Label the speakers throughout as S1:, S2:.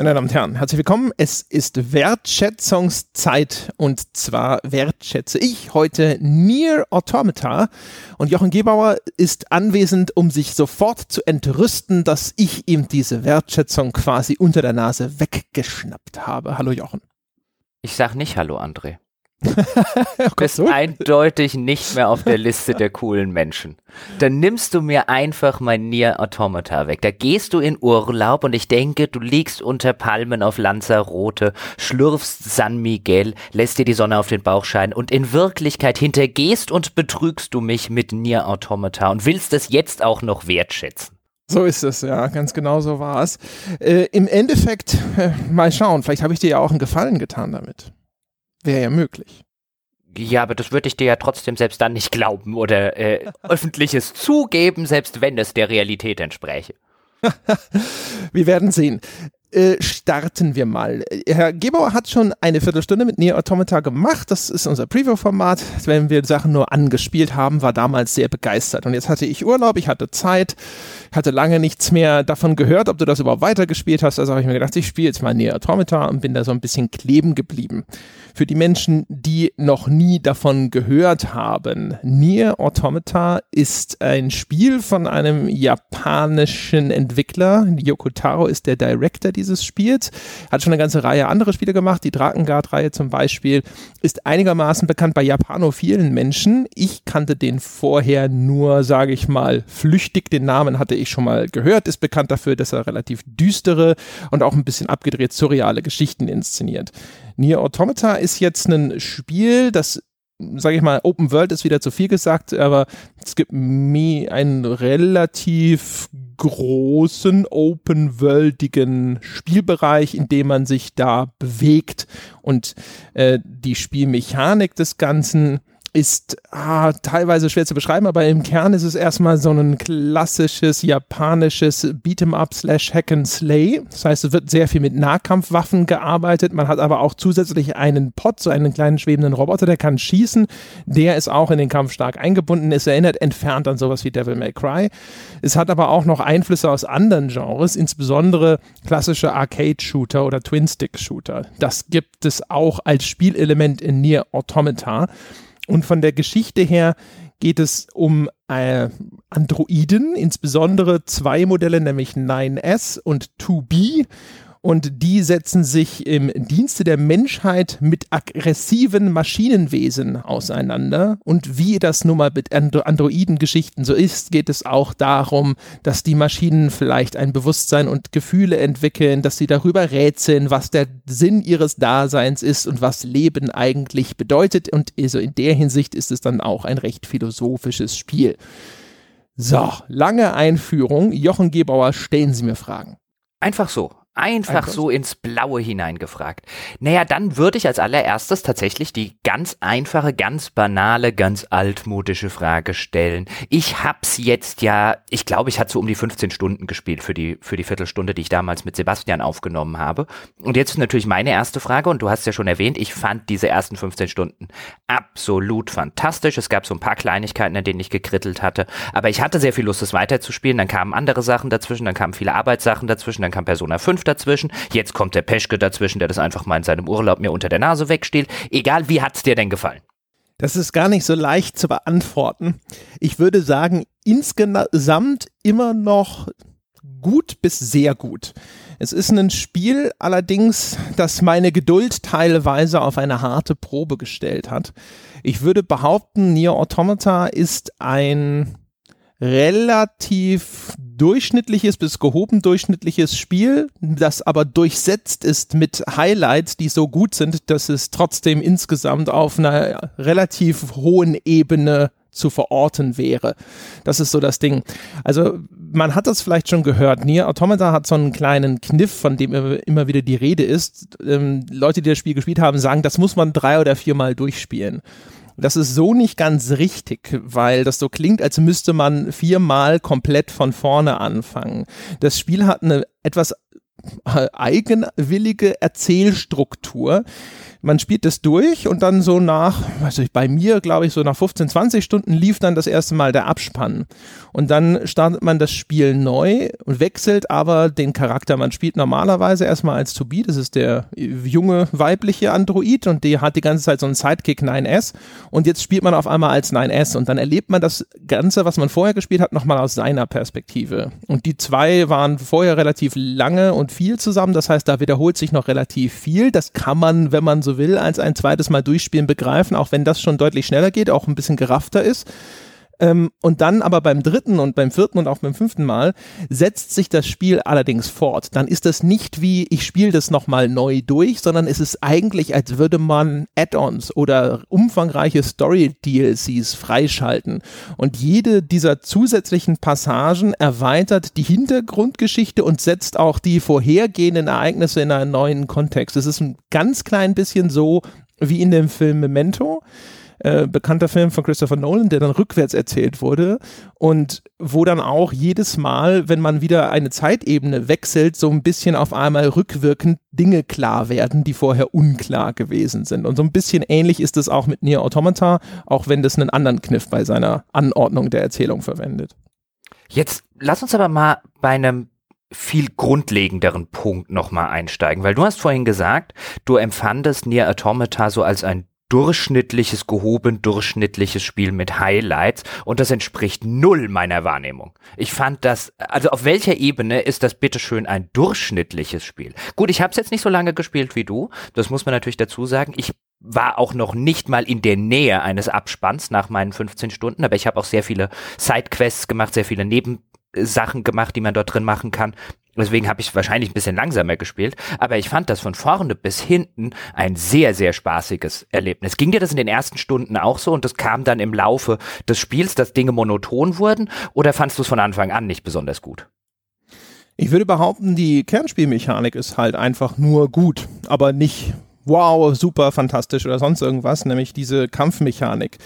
S1: Meine Damen und Herren, herzlich willkommen. Es ist Wertschätzungszeit und zwar wertschätze ich heute Near Automata und Jochen Gebauer ist anwesend, um sich sofort zu entrüsten, dass ich ihm diese Wertschätzung quasi unter der Nase weggeschnappt habe. Hallo Jochen.
S2: Ich sag nicht Hallo André. Du bist so? eindeutig nicht mehr auf der Liste der coolen Menschen. Dann nimmst du mir einfach mein Nier Automata weg. Da gehst du in Urlaub und ich denke, du liegst unter Palmen auf Lanzarote, schlürfst San Miguel, lässt dir die Sonne auf den Bauch scheinen und in Wirklichkeit hintergehst und betrügst du mich mit Nier Automata und willst es jetzt auch noch wertschätzen.
S1: So ist es, ja, ganz genau so war es. Äh, Im Endeffekt, äh, mal schauen, vielleicht habe ich dir ja auch einen Gefallen getan damit. Wäre ja möglich.
S2: Ja, aber das würde ich dir ja trotzdem selbst dann nicht glauben oder äh, öffentliches zugeben, selbst wenn es der Realität entspräche.
S1: Wir werden sehen. Äh, starten wir mal. Herr Gebauer hat schon eine Viertelstunde mit Neo Automata gemacht. Das ist unser Preview-Format. Wenn wir Sachen nur angespielt haben, war damals sehr begeistert. Und jetzt hatte ich Urlaub, ich hatte Zeit, hatte lange nichts mehr davon gehört, ob du das überhaupt weitergespielt hast. Also habe ich mir gedacht, ich spiele jetzt mal Neo Automata und bin da so ein bisschen kleben geblieben. Für die Menschen, die noch nie davon gehört haben, Nier Automata ist ein Spiel von einem japanischen Entwickler. Yoko Taro ist der Director dieses Spiels. Hat schon eine ganze Reihe andere Spiele gemacht. Die Drakengard-Reihe zum Beispiel ist einigermaßen bekannt bei japanophilen Menschen. Ich kannte den vorher nur, sage ich mal, flüchtig. Den Namen hatte ich schon mal gehört. Ist bekannt dafür, dass er relativ düstere und auch ein bisschen abgedreht surreale Geschichten inszeniert. Nier Automata ist jetzt ein Spiel, das sage ich mal, Open World ist wieder zu viel gesagt, aber es gibt einen relativ großen open-worldigen Spielbereich, in dem man sich da bewegt. Und äh, die Spielmechanik des Ganzen ist ah, teilweise schwer zu beschreiben, aber im Kern ist es erstmal so ein klassisches japanisches Beat'em-up slash Hack and Slay. Das heißt, es wird sehr viel mit Nahkampfwaffen gearbeitet. Man hat aber auch zusätzlich einen Pot, so einen kleinen schwebenden Roboter, der kann schießen. Der ist auch in den Kampf stark eingebunden. Es erinnert entfernt an sowas wie Devil May Cry. Es hat aber auch noch Einflüsse aus anderen Genres, insbesondere klassische Arcade-Shooter oder Twin-Stick-Shooter. Das gibt es auch als Spielelement in Nier Automata. Und von der Geschichte her geht es um äh, Androiden, insbesondere zwei Modelle, nämlich 9S und 2B und die setzen sich im Dienste der Menschheit mit aggressiven Maschinenwesen auseinander. Und wie das nun mal mit Androiden-Geschichten so ist, geht es auch darum, dass die Maschinen vielleicht ein Bewusstsein und Gefühle entwickeln, dass sie darüber rätseln, was der Sinn ihres Daseins ist und was Leben eigentlich bedeutet. Und also in der Hinsicht ist es dann auch ein recht philosophisches Spiel. So, lange Einführung. Jochen Gebauer, stellen Sie mir Fragen.
S2: Einfach so. Einfach so ins Blaue hineingefragt. Naja, dann würde ich als allererstes tatsächlich die ganz einfache, ganz banale, ganz altmodische Frage stellen. Ich hab's jetzt ja, ich glaube, ich hatte so um die 15 Stunden gespielt für die, für die Viertelstunde, die ich damals mit Sebastian aufgenommen habe. Und jetzt ist natürlich meine erste Frage, und du hast ja schon erwähnt, ich fand diese ersten 15 Stunden absolut fantastisch. Es gab so ein paar Kleinigkeiten, an denen ich gekrittelt hatte, aber ich hatte sehr viel Lust, es weiterzuspielen. Dann kamen andere Sachen dazwischen, dann kamen viele Arbeitssachen dazwischen, dann kam Persona 5 5 dazwischen. Jetzt kommt der Peschke dazwischen, der das einfach mal in seinem Urlaub mir unter der Nase wegstiehlt. Egal, wie hat's dir denn gefallen?
S1: Das ist gar nicht so leicht zu beantworten. Ich würde sagen, insgesamt immer noch gut bis sehr gut. Es ist ein Spiel allerdings, das meine Geduld teilweise auf eine harte Probe gestellt hat. Ich würde behaupten, Nier Automata ist ein relativ durchschnittliches bis gehoben durchschnittliches Spiel, das aber durchsetzt ist mit Highlights, die so gut sind, dass es trotzdem insgesamt auf einer relativ hohen Ebene zu verorten wäre. Das ist so das Ding. Also man hat das vielleicht schon gehört. Nier Automata hat so einen kleinen Kniff, von dem immer wieder die Rede ist. Ähm, Leute, die das Spiel gespielt haben, sagen, das muss man drei oder viermal durchspielen. Das ist so nicht ganz richtig, weil das so klingt, als müsste man viermal komplett von vorne anfangen. Das Spiel hat eine etwas eigenwillige Erzählstruktur man spielt das durch und dann so nach, weiß bei mir glaube ich so nach 15, 20 Stunden lief dann das erste Mal der Abspann. Und dann startet man das Spiel neu und wechselt aber den Charakter. Man spielt normalerweise erstmal als Tobi, das ist der junge weibliche Android und die hat die ganze Zeit so einen Sidekick 9S und jetzt spielt man auf einmal als 9S und dann erlebt man das Ganze, was man vorher gespielt hat, nochmal aus seiner Perspektive. Und die zwei waren vorher relativ lange und viel zusammen, das heißt, da wiederholt sich noch relativ viel. Das kann man, wenn man so will, als ein zweites Mal durchspielen begreifen, auch wenn das schon deutlich schneller geht, auch ein bisschen geraffter ist. Ähm, und dann aber beim dritten und beim vierten und auch beim fünften Mal setzt sich das Spiel allerdings fort. Dann ist das nicht wie, ich spiele das nochmal neu durch, sondern es ist eigentlich, als würde man Add-ons oder umfangreiche Story-DLCs freischalten. Und jede dieser zusätzlichen Passagen erweitert die Hintergrundgeschichte und setzt auch die vorhergehenden Ereignisse in einen neuen Kontext. Es ist ein ganz klein bisschen so wie in dem Film Memento äh, bekannter Film von Christopher Nolan, der dann rückwärts erzählt wurde und wo dann auch jedes Mal, wenn man wieder eine Zeitebene wechselt, so ein bisschen auf einmal rückwirkend Dinge klar werden, die vorher unklar gewesen sind. Und so ein bisschen ähnlich ist es auch mit Nier Automata, auch wenn das einen anderen Kniff bei seiner Anordnung der Erzählung verwendet.
S2: Jetzt lass uns aber mal bei einem viel grundlegenderen Punkt nochmal einsteigen, weil du hast vorhin gesagt, du empfandest Nier Automata so als ein durchschnittliches, gehoben durchschnittliches Spiel mit Highlights und das entspricht null meiner Wahrnehmung. Ich fand das, also auf welcher Ebene ist das bitteschön ein durchschnittliches Spiel? Gut, ich habe es jetzt nicht so lange gespielt wie du, das muss man natürlich dazu sagen. Ich war auch noch nicht mal in der Nähe eines Abspanns nach meinen 15 Stunden, aber ich habe auch sehr viele Sidequests gemacht, sehr viele Nebensachen gemacht, die man dort drin machen kann. Deswegen habe ich wahrscheinlich ein bisschen langsamer gespielt, aber ich fand das von vorne bis hinten ein sehr, sehr spaßiges Erlebnis. Ging dir das in den ersten Stunden auch so und das kam dann im Laufe des Spiels, dass Dinge monoton wurden oder fandst du es von Anfang an nicht besonders gut?
S1: Ich würde behaupten, die Kernspielmechanik ist halt einfach nur gut, aber nicht wow, super, fantastisch oder sonst irgendwas, nämlich diese Kampfmechanik.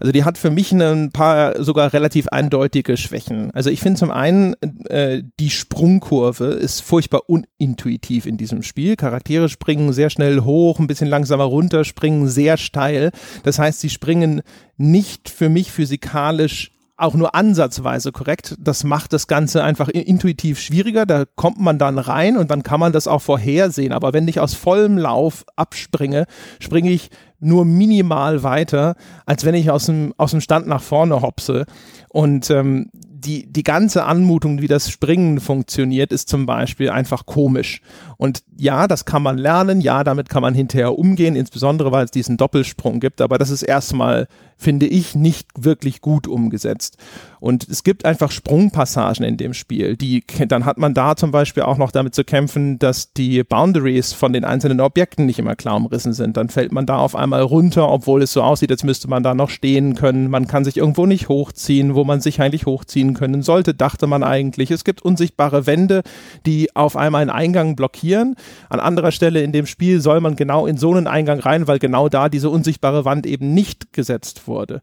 S1: Also die hat für mich ein paar sogar relativ eindeutige Schwächen. Also ich finde zum einen, äh, die Sprungkurve ist furchtbar unintuitiv in diesem Spiel. Charaktere springen sehr schnell hoch, ein bisschen langsamer runter, springen sehr steil. Das heißt, sie springen nicht für mich physikalisch auch nur ansatzweise korrekt. Das macht das Ganze einfach intuitiv schwieriger. Da kommt man dann rein und dann kann man das auch vorhersehen. Aber wenn ich aus vollem Lauf abspringe, springe ich nur minimal weiter, als wenn ich aus dem, aus dem Stand nach vorne hopse. Und ähm, die, die ganze Anmutung, wie das Springen funktioniert, ist zum Beispiel einfach komisch. Und ja, das kann man lernen, ja, damit kann man hinterher umgehen, insbesondere weil es diesen Doppelsprung gibt, aber das ist erstmal, finde ich, nicht wirklich gut umgesetzt. Und es gibt einfach Sprungpassagen in dem Spiel, die, dann hat man da zum Beispiel auch noch damit zu kämpfen, dass die Boundaries von den einzelnen Objekten nicht immer klar umrissen sind. Dann fällt man da auf einmal runter, obwohl es so aussieht, als müsste man da noch stehen können. Man kann sich irgendwo nicht hochziehen, wo man sich eigentlich hochziehen können sollte, dachte man eigentlich. Es gibt unsichtbare Wände, die auf einmal einen Eingang blockieren. An anderer Stelle in dem Spiel soll man genau in so einen Eingang rein, weil genau da diese unsichtbare Wand eben nicht gesetzt wurde.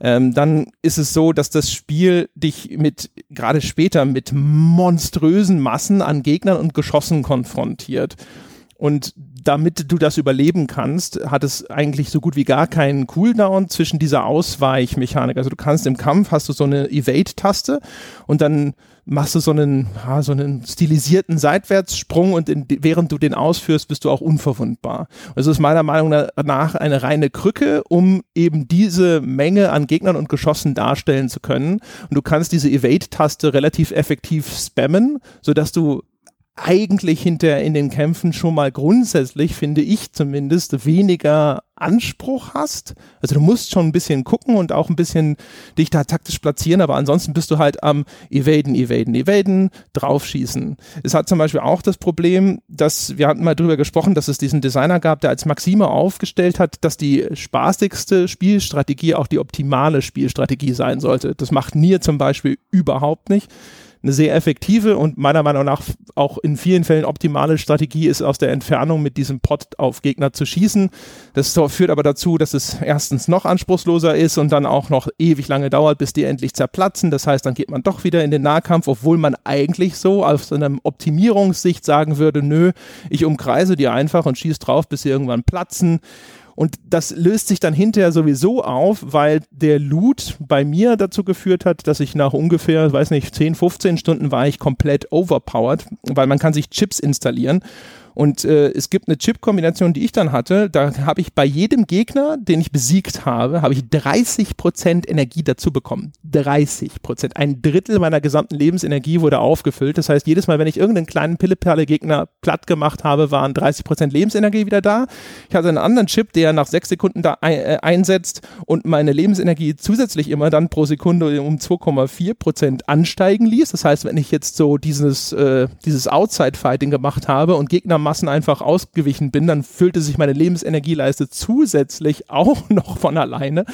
S1: Ähm, dann ist es so, dass das Spiel dich mit, gerade später, mit monströsen Massen an Gegnern und Geschossen konfrontiert. Und damit du das überleben kannst, hat es eigentlich so gut wie gar keinen Cooldown zwischen dieser Ausweichmechanik. Also du kannst im Kampf hast du so eine Evade-Taste und dann machst du so einen, ja, so einen stilisierten Seitwärtssprung und in, während du den ausführst, bist du auch unverwundbar. Also ist meiner Meinung nach eine reine Krücke, um eben diese Menge an Gegnern und Geschossen darstellen zu können. Und du kannst diese Evade-Taste relativ effektiv spammen, sodass du eigentlich hinter in den Kämpfen schon mal grundsätzlich, finde ich zumindest, weniger Anspruch hast. Also du musst schon ein bisschen gucken und auch ein bisschen dich da taktisch platzieren, aber ansonsten bist du halt am Evaden, Evaden, Evaden, draufschießen. Es hat zum Beispiel auch das Problem, dass wir hatten mal drüber gesprochen, dass es diesen Designer gab, der als Maxime aufgestellt hat, dass die spaßigste Spielstrategie auch die optimale Spielstrategie sein sollte. Das macht Nier zum Beispiel überhaupt nicht eine sehr effektive und meiner Meinung nach auch in vielen Fällen optimale Strategie ist, aus der Entfernung mit diesem Pod auf Gegner zu schießen. Das führt aber dazu, dass es erstens noch anspruchsloser ist und dann auch noch ewig lange dauert, bis die endlich zerplatzen. Das heißt, dann geht man doch wieder in den Nahkampf, obwohl man eigentlich so aus einer Optimierungssicht sagen würde, nö, ich umkreise die einfach und schieße drauf, bis sie irgendwann platzen. Und das löst sich dann hinterher sowieso auf, weil der Loot bei mir dazu geführt hat, dass ich nach ungefähr, weiß nicht, 10, 15 Stunden war ich komplett overpowered, weil man kann sich Chips installieren und äh, es gibt eine Chip-Kombination, die ich dann hatte. Da habe ich bei jedem Gegner, den ich besiegt habe, habe ich 30 Prozent Energie dazu bekommen. 30 Prozent. Ein Drittel meiner gesamten Lebensenergie wurde aufgefüllt. Das heißt, jedes Mal, wenn ich irgendeinen kleinen Pilleperle-Gegner platt gemacht habe, waren 30 Prozent Lebensenergie wieder da. Ich hatte einen anderen Chip, der nach sechs Sekunden da ein, äh, einsetzt und meine Lebensenergie zusätzlich immer dann pro Sekunde um 2,4 Prozent ansteigen ließ. Das heißt, wenn ich jetzt so dieses, äh, dieses Outside-Fighting gemacht habe und Gegner Massen einfach ausgewichen bin, dann füllte sich meine Lebensenergieleiste zusätzlich auch noch von alleine.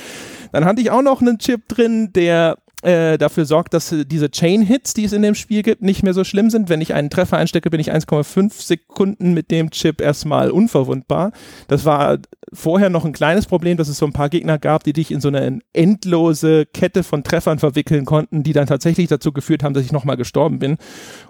S1: Dann hatte ich auch noch einen Chip drin, der äh, dafür sorgt, dass diese Chain-Hits, die es in dem Spiel gibt, nicht mehr so schlimm sind. Wenn ich einen Treffer einstecke, bin ich 1,5 Sekunden mit dem Chip erstmal unverwundbar. Das war vorher noch ein kleines Problem, dass es so ein paar Gegner gab, die dich in so eine endlose Kette von Treffern verwickeln konnten, die dann tatsächlich dazu geführt haben, dass ich nochmal gestorben bin.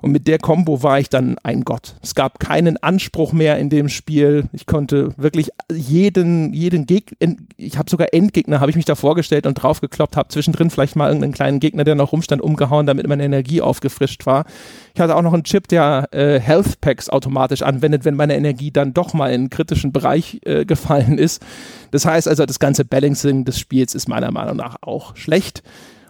S1: Und mit der Combo war ich dann ein Gott. Es gab keinen Anspruch mehr in dem Spiel. Ich konnte wirklich jeden, jeden Gegner, ich habe sogar Endgegner, habe ich mich da vorgestellt und draufgekloppt, habe zwischendrin vielleicht mal irgendeinen kleinen Gegner, der noch rumstand, umgehauen, damit meine Energie aufgefrischt war. Ich hatte auch noch einen Chip, der äh, Health Packs automatisch anwendet, wenn meine Energie dann doch mal in einen kritischen Bereich äh, gefallen ist. Das heißt also, das ganze Balancing des Spiels ist meiner Meinung nach auch schlecht.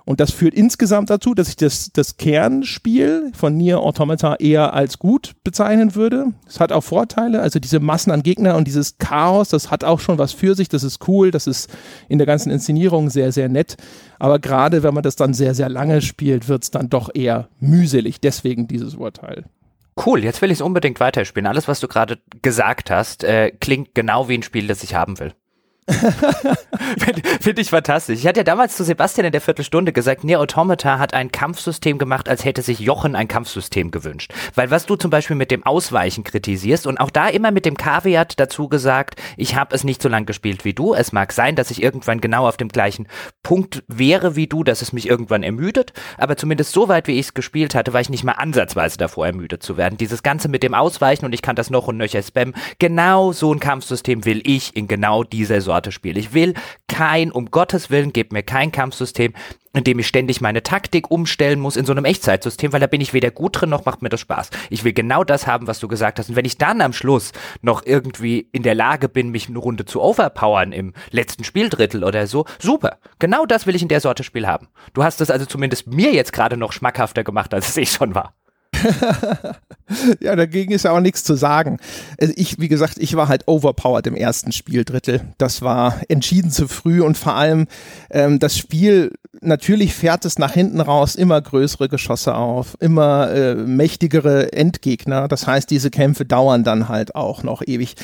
S1: Und das führt insgesamt dazu, dass ich das, das Kernspiel von Nier Automata eher als gut bezeichnen würde. Es hat auch Vorteile, also diese Massen an Gegnern und dieses Chaos, das hat auch schon was für sich, das ist cool, das ist in der ganzen Inszenierung sehr, sehr nett. Aber gerade wenn man das dann sehr, sehr lange spielt, wird es dann doch eher mühselig. Deswegen dieses Urteil.
S2: Cool, jetzt will ich es unbedingt weiterspielen. Alles, was du gerade gesagt hast, äh, klingt genau wie ein Spiel, das ich haben will. Finde find ich fantastisch. Ich hatte ja damals zu Sebastian in der Viertelstunde gesagt, Nier Automata hat ein Kampfsystem gemacht, als hätte sich Jochen ein Kampfsystem gewünscht. Weil was du zum Beispiel mit dem Ausweichen kritisierst und auch da immer mit dem Kaviat dazu gesagt, ich habe es nicht so lang gespielt wie du. Es mag sein, dass ich irgendwann genau auf dem gleichen Punkt wäre wie du, dass es mich irgendwann ermüdet, aber zumindest so weit, wie ich es gespielt hatte, war ich nicht mal ansatzweise davor ermüdet zu werden. Dieses Ganze mit dem Ausweichen und ich kann das noch und nöcher spammen, genau so ein Kampfsystem will ich in genau dieser Sorte Sorte Ich will kein, um Gottes Willen, gebt mir kein Kampfsystem, in dem ich ständig meine Taktik umstellen muss in so einem Echtzeitsystem, weil da bin ich weder gut drin noch macht mir das Spaß. Ich will genau das haben, was du gesagt hast. Und wenn ich dann am Schluss noch irgendwie in der Lage bin, mich eine Runde zu overpowern im letzten Spieldrittel oder so, super. Genau das will ich in der Sorte Spiel haben. Du hast es also zumindest mir jetzt gerade noch schmackhafter gemacht, als es ich schon war.
S1: ja, dagegen ist ja auch nichts zu sagen. Also ich, wie gesagt, ich war halt overpowered im ersten Spieldrittel. Das war entschieden zu früh und vor allem ähm, das Spiel natürlich fährt es nach hinten raus immer größere Geschosse auf, immer äh, mächtigere Endgegner. Das heißt, diese Kämpfe dauern dann halt auch noch ewig.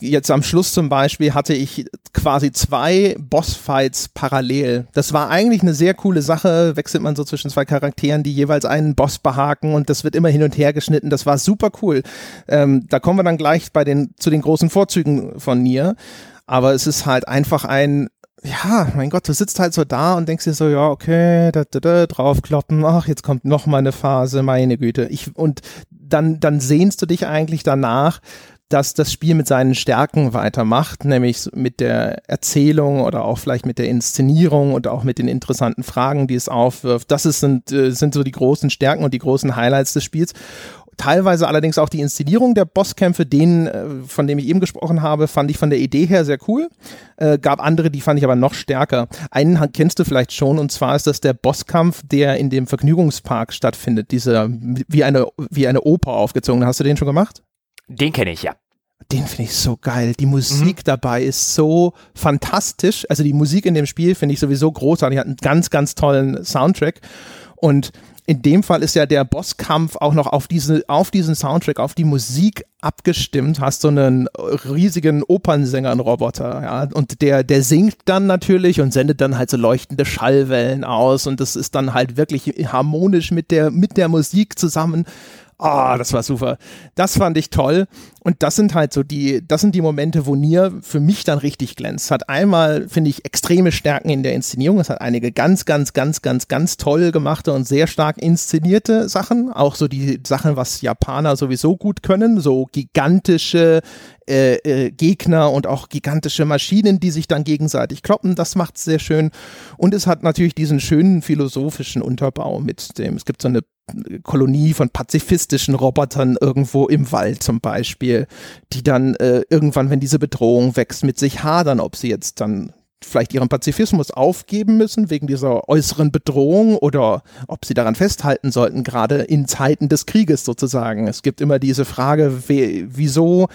S1: Jetzt am Schluss zum Beispiel hatte ich quasi zwei Bossfights parallel. Das war eigentlich eine sehr coole Sache. Wechselt man so zwischen zwei Charakteren, die jeweils einen Boss behaken und das wird immer hin und her geschnitten. Das war super cool. Ähm, da kommen wir dann gleich bei den, zu den großen Vorzügen von Nier. Aber es ist halt einfach ein ja, mein Gott, du sitzt halt so da und denkst dir so, ja, okay, da, da, da, draufkloppen, ach, jetzt kommt noch mal eine Phase, meine Güte. Ich, und dann, dann sehnst du dich eigentlich danach, dass das Spiel mit seinen Stärken weitermacht, nämlich mit der Erzählung oder auch vielleicht mit der Inszenierung und auch mit den interessanten Fragen, die es aufwirft. Das ist, sind, äh, sind so die großen Stärken und die großen Highlights des Spiels. Teilweise allerdings auch die Inszenierung der Bosskämpfe, den, äh, von dem ich eben gesprochen habe, fand ich von der Idee her sehr cool. Äh, gab andere, die fand ich aber noch stärker. Einen kennst du vielleicht schon, und zwar ist das der Bosskampf, der in dem Vergnügungspark stattfindet. Dieser, wie eine, wie eine Oper aufgezogen. Hast du den schon gemacht?
S2: Den kenne ich, ja.
S1: Den finde ich so geil. Die Musik mhm. dabei ist so fantastisch. Also die Musik in dem Spiel finde ich sowieso großartig. Hat einen ganz, ganz tollen Soundtrack. Und in dem Fall ist ja der Bosskampf auch noch auf, diese, auf diesen Soundtrack, auf die Musik abgestimmt. Hast so einen riesigen Opernsänger-Roboter, ja, und der, der singt dann natürlich und sendet dann halt so leuchtende Schallwellen aus und das ist dann halt wirklich harmonisch mit der, mit der Musik zusammen. Ah, oh, das war super. Das fand ich toll. Und das sind halt so die, das sind die Momente, wo Nier für mich dann richtig glänzt. Es hat einmal, finde ich, extreme Stärken in der Inszenierung. Es hat einige ganz, ganz, ganz, ganz, ganz toll gemachte und sehr stark inszenierte Sachen. Auch so die Sachen, was Japaner sowieso gut können. So gigantische äh, äh, Gegner und auch gigantische Maschinen, die sich dann gegenseitig kloppen. Das macht es sehr schön. Und es hat natürlich diesen schönen philosophischen Unterbau mit dem, es gibt so eine Kolonie von pazifistischen Robotern irgendwo im Wald zum Beispiel, die dann äh, irgendwann, wenn diese Bedrohung wächst, mit sich hadern, ob sie jetzt dann vielleicht ihren Pazifismus aufgeben müssen wegen dieser äußeren Bedrohung oder ob sie daran festhalten sollten, gerade in Zeiten des Krieges sozusagen. Es gibt immer diese Frage, wieso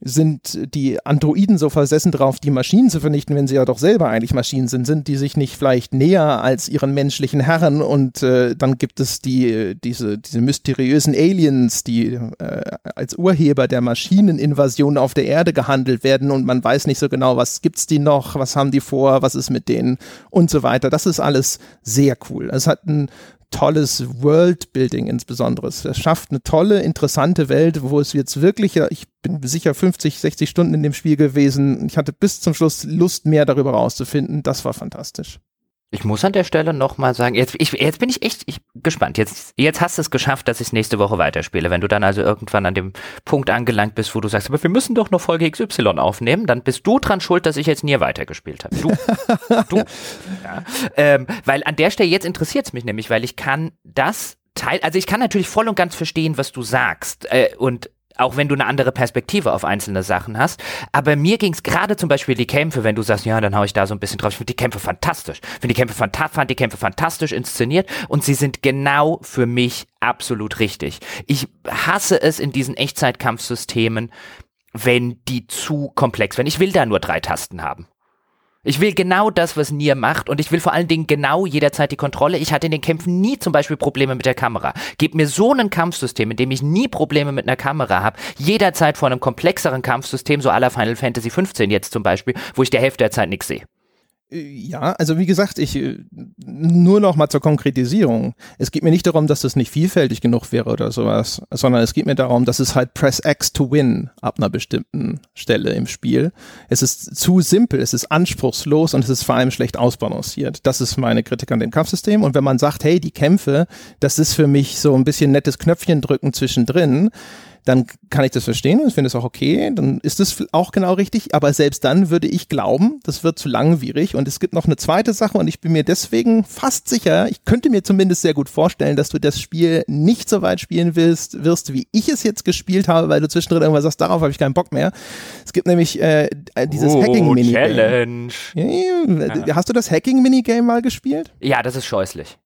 S1: sind die Androiden so versessen drauf, die Maschinen zu vernichten, wenn sie ja doch selber eigentlich Maschinen sind? Sind die sich nicht vielleicht näher als ihren menschlichen Herren? Und äh, dann gibt es die, diese, diese mysteriösen Aliens, die äh, als Urheber der Maschineninvasion auf der Erde gehandelt werden und man weiß nicht so genau, was gibt's die noch, was haben die vor, was ist mit denen und so weiter. Das ist alles sehr cool. Es hat ein tolles Worldbuilding insbesondere. Es schafft eine tolle, interessante Welt, wo es jetzt wirklich, ich bin sicher 50, 60 Stunden in dem Spiel gewesen. Ich hatte bis zum Schluss Lust, mehr darüber rauszufinden. Das war fantastisch.
S2: Ich muss an der Stelle nochmal sagen, jetzt, ich, jetzt bin ich echt ich, gespannt. Jetzt, jetzt hast du es geschafft, dass ich es nächste Woche weiterspiele. Wenn du dann also irgendwann an dem Punkt angelangt bist, wo du sagst, aber wir müssen doch noch Folge XY aufnehmen, dann bist du dran schuld, dass ich jetzt nie weitergespielt habe. Du. du. Ja. Ähm, weil an der Stelle jetzt interessiert es mich nämlich, weil ich kann das Teil, also ich kann natürlich voll und ganz verstehen, was du sagst. Äh, und auch wenn du eine andere Perspektive auf einzelne Sachen hast. Aber mir ging es gerade zum Beispiel die Kämpfe, wenn du sagst, ja, dann hau ich da so ein bisschen drauf. Ich finde die Kämpfe fantastisch. Ich die Kämpfe fanta fand die Kämpfe fantastisch inszeniert und sie sind genau für mich absolut richtig. Ich hasse es in diesen Echtzeitkampfsystemen, wenn die zu komplex werden. Ich will da nur drei Tasten haben. Ich will genau das, was Nier macht und ich will vor allen Dingen genau jederzeit die Kontrolle. Ich hatte in den Kämpfen nie zum Beispiel Probleme mit der Kamera. Gib mir so ein Kampfsystem, in dem ich nie Probleme mit einer Kamera habe, jederzeit vor einem komplexeren Kampfsystem, so aller Final Fantasy 15 jetzt zum Beispiel, wo ich der Hälfte der Zeit nichts sehe.
S1: Ja, also wie gesagt, ich äh, nur noch mal zur Konkretisierung. Es geht mir nicht darum, dass das nicht vielfältig genug wäre oder sowas, sondern es geht mir darum, dass es halt Press X to win ab einer bestimmten Stelle im Spiel. Es ist zu simpel, es ist anspruchslos und es ist vor allem schlecht ausbalanciert. Das ist meine Kritik an dem Kampfsystem. Und wenn man sagt, hey, die Kämpfe, das ist für mich so ein bisschen nettes Knöpfchen drücken zwischendrin, dann kann ich das verstehen und ich finde es auch okay, dann ist es auch genau richtig, aber selbst dann würde ich glauben, das wird zu langwierig und es gibt noch eine zweite Sache und ich bin mir deswegen fast sicher, ich könnte mir zumindest sehr gut vorstellen, dass du das Spiel nicht so weit spielen wirst, wirst wie ich es jetzt gespielt habe, weil du zwischendrin irgendwas sagst, darauf habe ich keinen Bock mehr. Es gibt nämlich äh, dieses oh, Hacking-Minigame.
S2: Challenge.
S1: Ja, hast du das Hacking-Minigame mal gespielt?
S2: Ja, das ist scheußlich.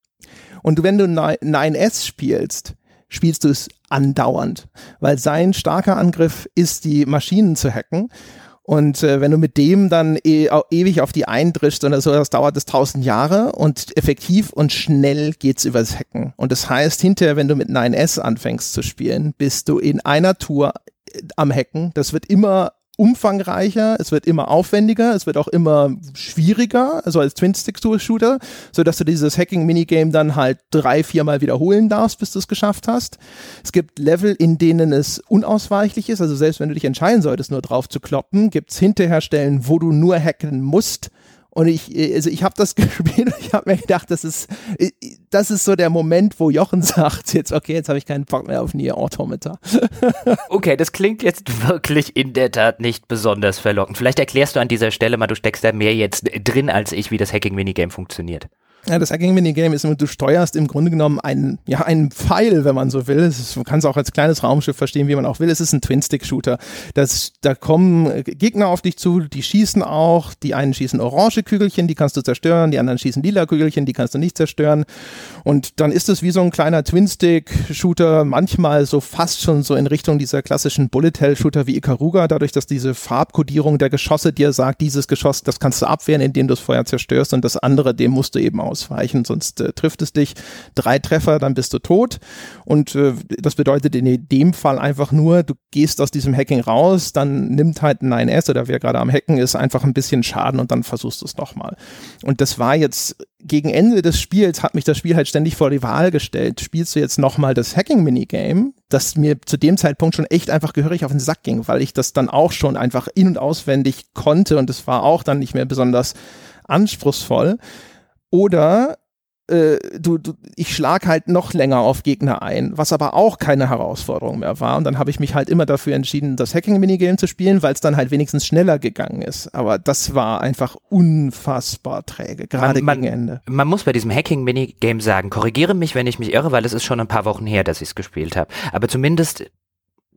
S1: Und wenn du 9S spielst, spielst du es andauernd, weil sein starker Angriff ist, die Maschinen zu hacken. Und äh, wenn du mit dem dann e ewig auf die eindrischst oder so, das dauert es tausend Jahre und effektiv und schnell geht's übers Hacken. Und das heißt, hinterher, wenn du mit 9S anfängst zu spielen, bist du in einer Tour äh, am Hacken. Das wird immer umfangreicher, es wird immer aufwendiger, es wird auch immer schwieriger, also als Twin-Stick-Shooter, sodass du dieses Hacking-Minigame dann halt drei, viermal wiederholen darfst, bis du es geschafft hast. Es gibt Level, in denen es unausweichlich ist, also selbst wenn du dich entscheiden solltest, nur drauf zu kloppen, gibt es hinterher Stellen, wo du nur hacken musst, und ich, also ich habe das gespielt und ich habe mir gedacht, das ist, das ist so der Moment, wo Jochen sagt, jetzt, okay, jetzt habe ich keinen Bock mehr auf Nier Automata.
S2: okay, das klingt jetzt wirklich in der Tat nicht besonders verlockend. Vielleicht erklärst du an dieser Stelle mal, du steckst da mehr jetzt drin als ich, wie das Hacking-Minigame funktioniert.
S1: Ja, das Hacking-Minigame ist, du steuerst im Grunde genommen einen, ja, einen Pfeil, wenn man so will. Ist, man kann es auch als kleines Raumschiff verstehen, wie man auch will. Es ist ein Twin-Stick-Shooter. Da kommen Gegner auf dich zu, die schießen auch. Die einen schießen orange Kügelchen, die kannst du zerstören. Die anderen schießen lila Kügelchen, die kannst du nicht zerstören. Und dann ist es wie so ein kleiner Twin-Stick-Shooter, manchmal so fast schon so in Richtung dieser klassischen Bullet-Hell-Shooter wie Ikaruga, dadurch, dass diese Farbkodierung der Geschosse dir sagt, dieses Geschoss, das kannst du abwehren, indem du es vorher zerstörst und das andere, dem musst du eben auch ausweichen, sonst äh, trifft es dich. Drei Treffer, dann bist du tot. Und äh, das bedeutet in dem Fall einfach nur, du gehst aus diesem Hacking raus, dann nimmt halt ein 9S oder wer gerade am Hacken ist, einfach ein bisschen Schaden und dann versuchst du es nochmal. Und das war jetzt gegen Ende des Spiels hat mich das Spiel halt ständig vor die Wahl gestellt. Spielst du jetzt nochmal das Hacking-Minigame, das mir zu dem Zeitpunkt schon echt einfach gehörig auf den Sack ging, weil ich das dann auch schon einfach in- und auswendig konnte und es war auch dann nicht mehr besonders anspruchsvoll. Oder äh, du, du, ich schlag halt noch länger auf Gegner ein, was aber auch keine Herausforderung mehr war. Und dann habe ich mich halt immer dafür entschieden, das Hacking-Minigame zu spielen, weil es dann halt wenigstens schneller gegangen ist. Aber das war einfach unfassbar träge, gerade gegen Ende.
S2: Man muss bei diesem Hacking-Minigame sagen, korrigiere mich, wenn ich mich irre, weil es ist schon ein paar Wochen her, dass ich es gespielt habe. Aber zumindest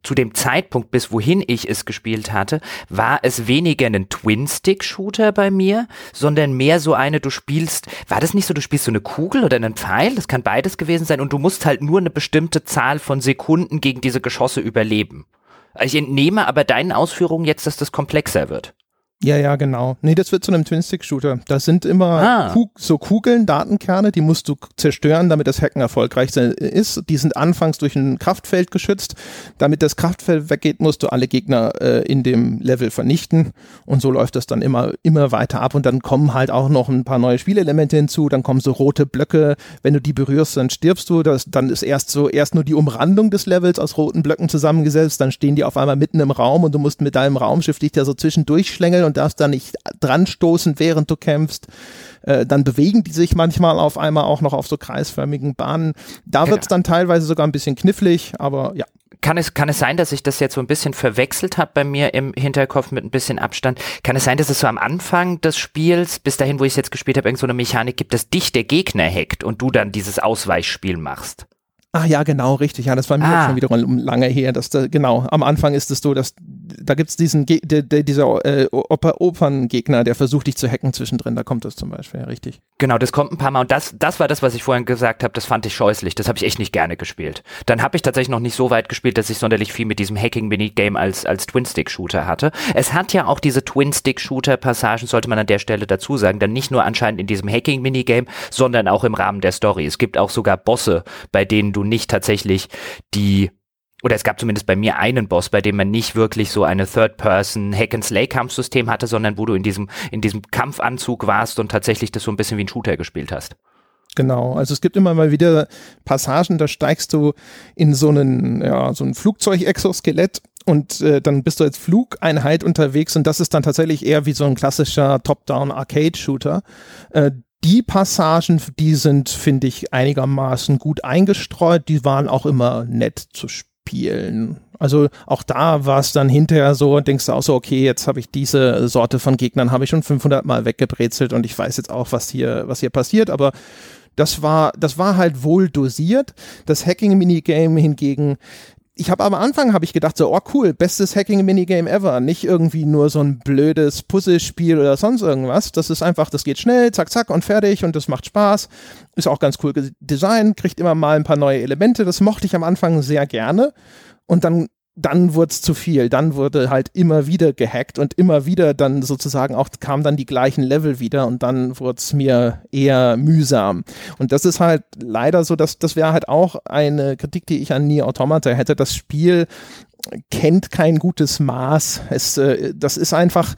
S2: zu dem Zeitpunkt, bis wohin ich es gespielt hatte, war es weniger ein Twin-Stick-Shooter bei mir, sondern mehr so eine, du spielst, war das nicht so, du spielst so eine Kugel oder einen Pfeil, das kann beides gewesen sein und du musst halt nur eine bestimmte Zahl von Sekunden gegen diese Geschosse überleben. Ich entnehme aber deinen Ausführungen jetzt, dass das komplexer wird.
S1: Ja, ja, genau. Nee, das wird zu einem Twin-Stick-Shooter. Das sind immer ah. Kug so Kugeln, Datenkerne, die musst du zerstören, damit das Hacken erfolgreich ist. Die sind anfangs durch ein Kraftfeld geschützt. Damit das Kraftfeld weggeht, musst du alle Gegner äh, in dem Level vernichten. Und so läuft das dann immer, immer weiter ab. Und dann kommen halt auch noch ein paar neue Spielelemente hinzu. Dann kommen so rote Blöcke. Wenn du die berührst, dann stirbst du. Das, dann ist erst so, erst nur die Umrandung des Levels aus roten Blöcken zusammengesetzt. Dann stehen die auf einmal mitten im Raum und du musst mit deinem Raumschiff dich da so zwischendurch schlängeln und darfst da nicht dran stoßen, während du kämpfst. Äh, dann bewegen die sich manchmal auf einmal auch noch auf so kreisförmigen Bahnen. Da genau. wird es dann teilweise sogar ein bisschen knifflig, aber ja.
S2: Kann es, kann es sein, dass ich das jetzt so ein bisschen verwechselt habe bei mir im Hinterkopf mit ein bisschen Abstand? Kann es sein, dass es so am Anfang des Spiels, bis dahin, wo ich es jetzt gespielt habe, irgend so eine Mechanik gibt, dass dich der Gegner hackt und du dann dieses Ausweichspiel machst?
S1: Ach ja, genau, richtig. Ja, das war mir ah. schon wieder lange her. Dass da, genau, am Anfang ist es so, dass da gibt es diesen Ge de, de, dieser äh, Oper Operngegner, der versucht, dich zu hacken zwischendrin. Da kommt das zum Beispiel, ja, richtig.
S2: Genau, das kommt ein paar Mal. Und das, das war das, was ich vorhin gesagt habe. Das fand ich scheußlich. Das habe ich echt nicht gerne gespielt. Dann habe ich tatsächlich noch nicht so weit gespielt, dass ich sonderlich viel mit diesem Hacking-Minigame als, als Twin-Stick-Shooter hatte. Es hat ja auch diese Twin-Stick-Shooter-Passagen, sollte man an der Stelle dazu sagen. Dann nicht nur anscheinend in diesem Hacking-Minigame, sondern auch im Rahmen der Story. Es gibt auch sogar Bosse, bei denen du nicht tatsächlich die oder es gab zumindest bei mir einen Boss, bei dem man nicht wirklich so eine Third-Person Hack-and-Slay-Kampfsystem hatte, sondern wo du in diesem, in diesem Kampfanzug warst und tatsächlich das so ein bisschen wie ein Shooter gespielt hast.
S1: Genau, also es gibt immer mal wieder Passagen, da steigst du in so einen, ja, so ein Flugzeug-Exoskelett und äh, dann bist du als Flugeinheit unterwegs und das ist dann tatsächlich eher wie so ein klassischer Top-Down-Arcade-Shooter. Äh, die Passagen, die sind, finde ich, einigermaßen gut eingestreut. Die waren auch immer nett zu spielen. Also auch da war es dann hinterher so, denkst du auch so, okay, jetzt habe ich diese Sorte von Gegnern, habe ich schon 500 Mal weggebrezelt und ich weiß jetzt auch, was hier, was hier passiert, aber das war, das war halt wohl dosiert. Das Hacking-Minigame hingegen ich habe am Anfang habe ich gedacht so, oh cool, bestes Hacking-Minigame ever. Nicht irgendwie nur so ein blödes Puzzlespiel oder sonst irgendwas. Das ist einfach, das geht schnell, zack, zack und fertig und das macht Spaß. Ist auch ganz cool designt, kriegt immer mal ein paar neue Elemente. Das mochte ich am Anfang sehr gerne. Und dann dann wurde es zu viel. Dann wurde halt immer wieder gehackt und immer wieder dann sozusagen auch kamen dann die gleichen Level wieder und dann wurde es mir eher mühsam. Und das ist halt leider so, dass das wäre halt auch eine Kritik, die ich an Nier Automata hätte. Das Spiel kennt kein gutes Maß. Es, äh, das ist einfach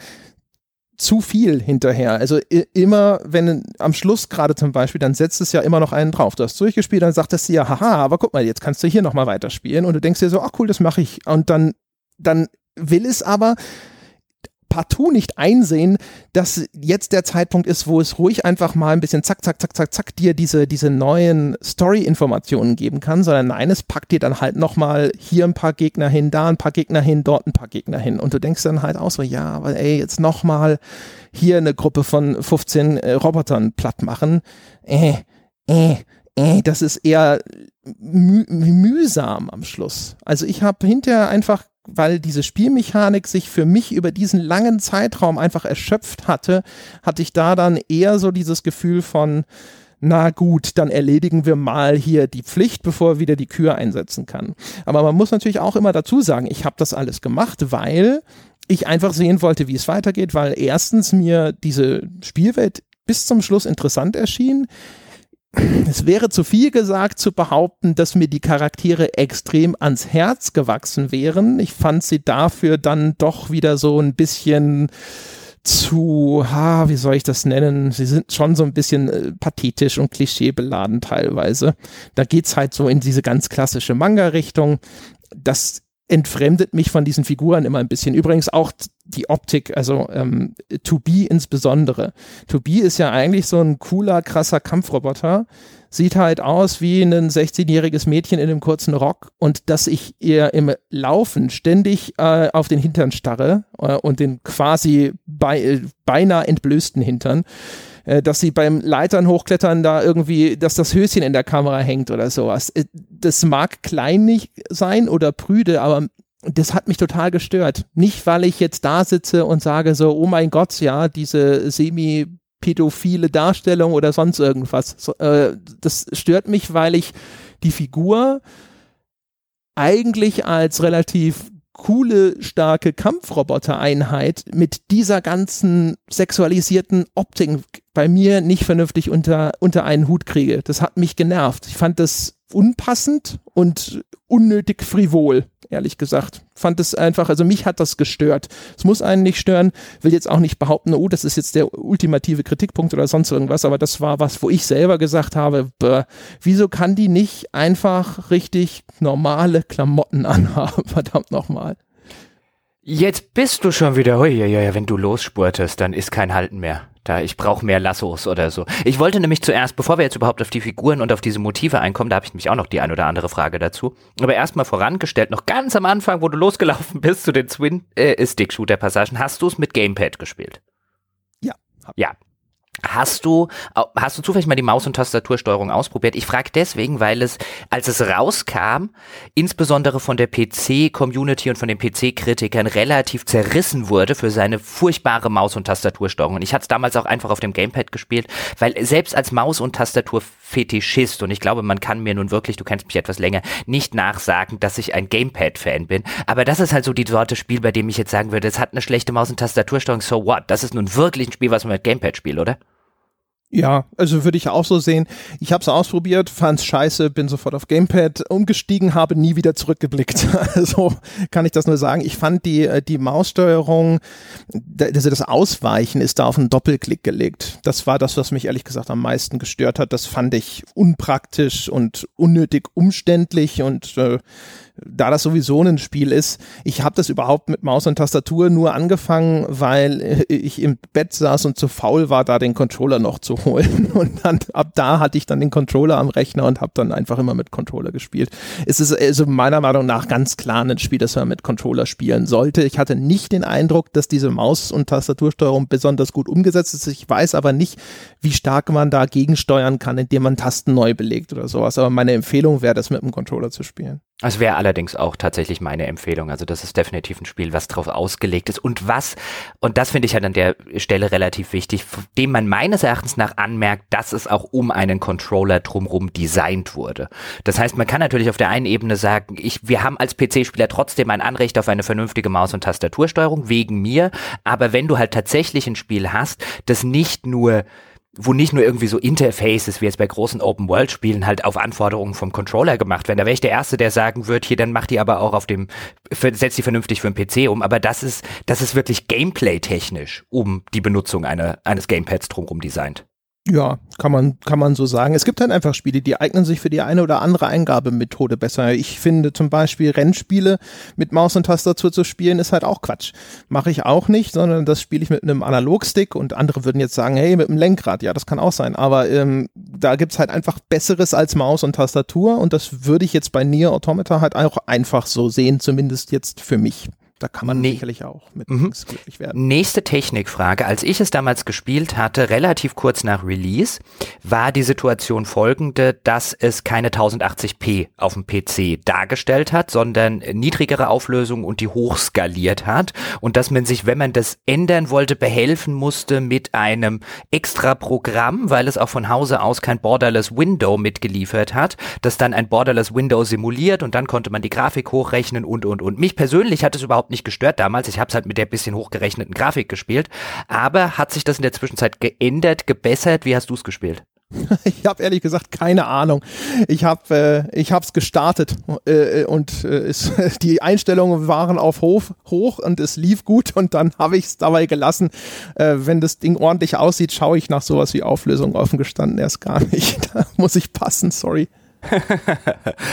S1: zu viel hinterher. Also immer, wenn am Schluss gerade zum Beispiel, dann setzt es ja immer noch einen drauf. Du hast durchgespielt, dann sagt es dir, haha, aber guck mal, jetzt kannst du hier nochmal weiterspielen und du denkst dir so, ach cool, das mache ich. Und dann, dann will es aber partout nicht einsehen, dass jetzt der Zeitpunkt ist, wo es ruhig einfach mal ein bisschen zack, zack, zack, zack, zack dir diese, diese neuen Story-Informationen geben kann, sondern nein, es packt dir dann halt nochmal hier ein paar Gegner hin, da ein paar Gegner hin, dort ein paar Gegner hin. Und du denkst dann halt auch so, ja, aber ey, jetzt nochmal hier eine Gruppe von 15 äh, Robotern platt machen. Äh, äh, äh, das ist eher mü mühsam am Schluss. Also ich habe hinterher einfach weil diese Spielmechanik sich für mich über diesen langen Zeitraum einfach erschöpft hatte, hatte ich da dann eher so dieses Gefühl von, na gut, dann erledigen wir mal hier die Pflicht, bevor er wieder die Kür einsetzen kann. Aber man muss natürlich auch immer dazu sagen, ich habe das alles gemacht, weil ich einfach sehen wollte, wie es weitergeht, weil erstens mir diese Spielwelt bis zum Schluss interessant erschien. Es wäre zu viel gesagt zu behaupten, dass mir die Charaktere extrem ans Herz gewachsen wären. Ich fand sie dafür dann doch wieder so ein bisschen zu, ha, wie soll ich das nennen? Sie sind schon so ein bisschen äh, pathetisch und klischeebeladen teilweise. Da geht's halt so in diese ganz klassische Manga-Richtung. Das entfremdet mich von diesen Figuren immer ein bisschen. Übrigens auch die Optik, also ähm, To Be insbesondere. To Be ist ja eigentlich so ein cooler, krasser Kampfroboter. Sieht halt aus wie ein 16-jähriges Mädchen in einem kurzen Rock und dass ich ihr im Laufen ständig äh, auf den Hintern starre äh, und den quasi bei, beinahe entblößten Hintern äh, dass sie beim Leitern hochklettern da irgendwie, dass das Höschen in der Kamera hängt oder sowas. Äh, das mag klein nicht sein oder prüde, aber das hat mich total gestört. Nicht, weil ich jetzt da sitze und sage so, oh mein Gott, ja, diese semi pädophile Darstellung oder sonst irgendwas. So, äh, das stört mich, weil ich die Figur eigentlich als relativ coole, starke Kampfroboter-Einheit mit dieser ganzen sexualisierten Optik bei mir nicht vernünftig unter, unter einen Hut kriege. Das hat mich genervt. Ich fand das unpassend und unnötig frivol, ehrlich gesagt. Fand es einfach, also mich hat das gestört. Es muss einen nicht stören, will jetzt auch nicht behaupten, oh, das ist jetzt der ultimative Kritikpunkt oder sonst irgendwas, aber das war was, wo ich selber gesagt habe, bäh, wieso kann die nicht einfach richtig normale Klamotten anhaben, verdammt nochmal.
S2: Jetzt bist du schon wieder, hui, wenn du losspurtest, dann ist kein Halten mehr. Da, ich brauche mehr Lassos oder so. Ich wollte nämlich zuerst, bevor wir jetzt überhaupt auf die Figuren und auf diese Motive einkommen, da habe ich nämlich auch noch die ein oder andere Frage dazu. Aber erstmal vorangestellt, noch ganz am Anfang, wo du losgelaufen bist zu den Twin-Stick-Shooter-Passagen, äh, hast du es mit Gamepad gespielt?
S1: Ja.
S2: Ja, Hast du, hast du zufällig mal die Maus- und Tastatursteuerung ausprobiert? Ich frage deswegen, weil es, als es rauskam, insbesondere von der PC-Community und von den PC-Kritikern relativ zerrissen wurde für seine furchtbare Maus- und Tastatursteuerung. Und ich hatte es damals auch einfach auf dem Gamepad gespielt, weil selbst als Maus- und Tastatur-Fetischist, und ich glaube, man kann mir nun wirklich, du kennst mich etwas länger, nicht nachsagen, dass ich ein Gamepad-Fan bin. Aber das ist halt so die Sorte Spiel, bei dem ich jetzt sagen würde, es hat eine schlechte Maus- und Tastatursteuerung, so what? Das ist nun wirklich ein Spiel, was man mit Gamepad spielt, oder?
S1: Ja, also würde ich auch so sehen. Ich habe es ausprobiert, fand's scheiße, bin sofort auf Gamepad umgestiegen, habe nie wieder zurückgeblickt. Also kann ich das nur sagen. Ich fand die äh, die Maussteuerung, also das Ausweichen ist da auf einen Doppelklick gelegt. Das war das, was mich ehrlich gesagt am meisten gestört hat. Das fand ich unpraktisch und unnötig umständlich und äh, da das sowieso ein Spiel ist, ich habe das überhaupt mit Maus und Tastatur nur angefangen, weil ich im Bett saß und zu faul war, da den Controller noch zu holen. Und dann ab da hatte ich dann den Controller am Rechner und habe dann einfach immer mit Controller gespielt. Es ist also meiner Meinung nach ganz klar ein Spiel, das man mit Controller spielen sollte. Ich hatte nicht den Eindruck, dass diese Maus- und Tastatursteuerung besonders gut umgesetzt ist. Ich weiß aber nicht, wie stark man da gegensteuern kann, indem man Tasten neu belegt oder sowas. Aber meine Empfehlung wäre, das mit dem Controller zu spielen.
S2: Das wäre allerdings auch tatsächlich meine Empfehlung. Also das ist definitiv ein Spiel, was drauf ausgelegt ist und was, und das finde ich halt an der Stelle relativ wichtig, dem man meines Erachtens nach anmerkt, dass es auch um einen Controller drumherum designt wurde. Das heißt, man kann natürlich auf der einen Ebene sagen, ich, wir haben als PC-Spieler trotzdem ein Anrecht auf eine vernünftige Maus- und Tastatursteuerung, wegen mir, aber wenn du halt tatsächlich ein Spiel hast, das nicht nur wo nicht nur irgendwie so Interfaces wie jetzt bei großen Open-World-Spielen halt auf Anforderungen vom Controller gemacht werden. Da wäre ich der Erste, der sagen wird, hier, dann macht die aber auch auf dem, setzt die vernünftig für den PC um. Aber das ist, das ist wirklich Gameplay-technisch um die Benutzung einer, eines Gamepads drumherum designt.
S1: Ja, kann man, kann man so sagen. Es gibt halt einfach Spiele, die eignen sich für die eine oder andere Eingabemethode besser. Ich finde zum Beispiel Rennspiele mit Maus und Tastatur zu spielen, ist halt auch Quatsch. Mache ich auch nicht, sondern das spiele ich mit einem Analogstick und andere würden jetzt sagen, hey, mit einem Lenkrad. Ja, das kann auch sein. Aber ähm, da gibt's halt einfach Besseres als Maus und Tastatur und das würde ich jetzt bei Nier Automata halt auch einfach so sehen, zumindest jetzt für mich. Da kann man nee. sicherlich auch mit mhm. glücklich werden.
S2: Nächste Technikfrage. Als ich es damals gespielt hatte, relativ kurz nach Release, war die Situation folgende, dass es keine 1080p auf dem PC dargestellt hat, sondern niedrigere Auflösung und die hochskaliert hat und dass man sich, wenn man das ändern wollte, behelfen musste mit einem extra Programm, weil es auch von Hause aus kein Borderless Window mitgeliefert hat, das dann ein Borderless Window simuliert und dann konnte man die Grafik hochrechnen und und und. Mich persönlich hat es überhaupt überhaupt nicht gestört damals. Ich habe es halt mit der bisschen hochgerechneten Grafik gespielt. Aber hat sich das in der Zwischenzeit geändert, gebessert? Wie hast du es gespielt?
S1: Ich habe ehrlich gesagt keine Ahnung. Ich habe äh, ich habe es gestartet äh, und äh, es, die Einstellungen waren auf hoch, hoch und es lief gut und dann habe ich es dabei gelassen. Äh, wenn das Ding ordentlich aussieht, schaue ich nach sowas wie Auflösung offen gestanden erst gar nicht. Da muss ich passen, sorry.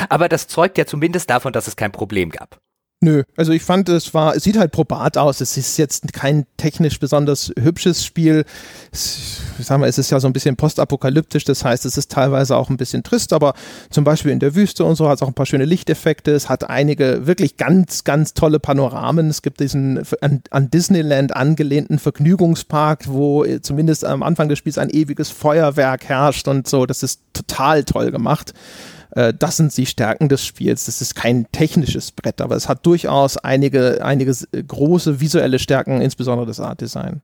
S2: Aber das zeugt ja zumindest davon, dass es kein Problem gab.
S1: Nö, also ich fand, es war, es sieht halt probat aus. Es ist jetzt kein technisch besonders hübsches Spiel. Es, ich sag mal, es ist ja so ein bisschen postapokalyptisch, das heißt, es ist teilweise auch ein bisschen trist, aber zum Beispiel in der Wüste und so hat es auch ein paar schöne Lichteffekte. Es hat einige wirklich ganz, ganz tolle Panoramen. Es gibt diesen an, an Disneyland angelehnten Vergnügungspark, wo zumindest am Anfang des Spiels ein ewiges Feuerwerk herrscht und so. Das ist total toll gemacht. Äh, das sind die Stärken des Spiels. Das ist kein technisches Brett, aber es hat durchaus einige, einige große visuelle Stärken, insbesondere das Art Design.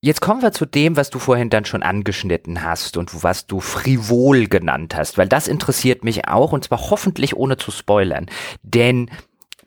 S2: Jetzt kommen wir zu dem, was du vorhin dann schon angeschnitten hast und was du frivol genannt hast, weil das interessiert mich auch und zwar hoffentlich ohne zu spoilern. Denn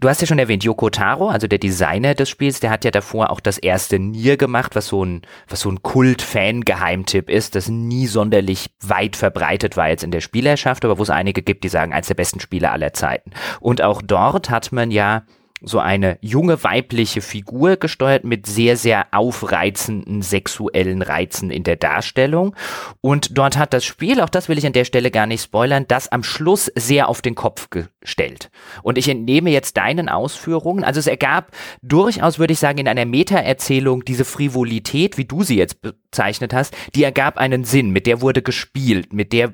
S2: Du hast ja schon erwähnt, Yoko Taro, also der Designer des Spiels, der hat ja davor auch das erste Nier gemacht, was so ein, was so ein Kult-Fan-Geheimtipp ist, das nie sonderlich weit verbreitet war jetzt in der Spielerschaft, aber wo es einige gibt, die sagen, eins der besten Spiele aller Zeiten. Und auch dort hat man ja so eine junge weibliche Figur gesteuert mit sehr, sehr aufreizenden sexuellen Reizen in der Darstellung. Und dort hat das Spiel, auch das will ich an der Stelle gar nicht spoilern, das am Schluss sehr auf den Kopf gestellt. Und ich entnehme jetzt deinen Ausführungen. Also es ergab durchaus, würde ich sagen, in einer Meta-Erzählung diese Frivolität, wie du sie jetzt bezeichnet hast, die ergab einen Sinn, mit der wurde gespielt, mit der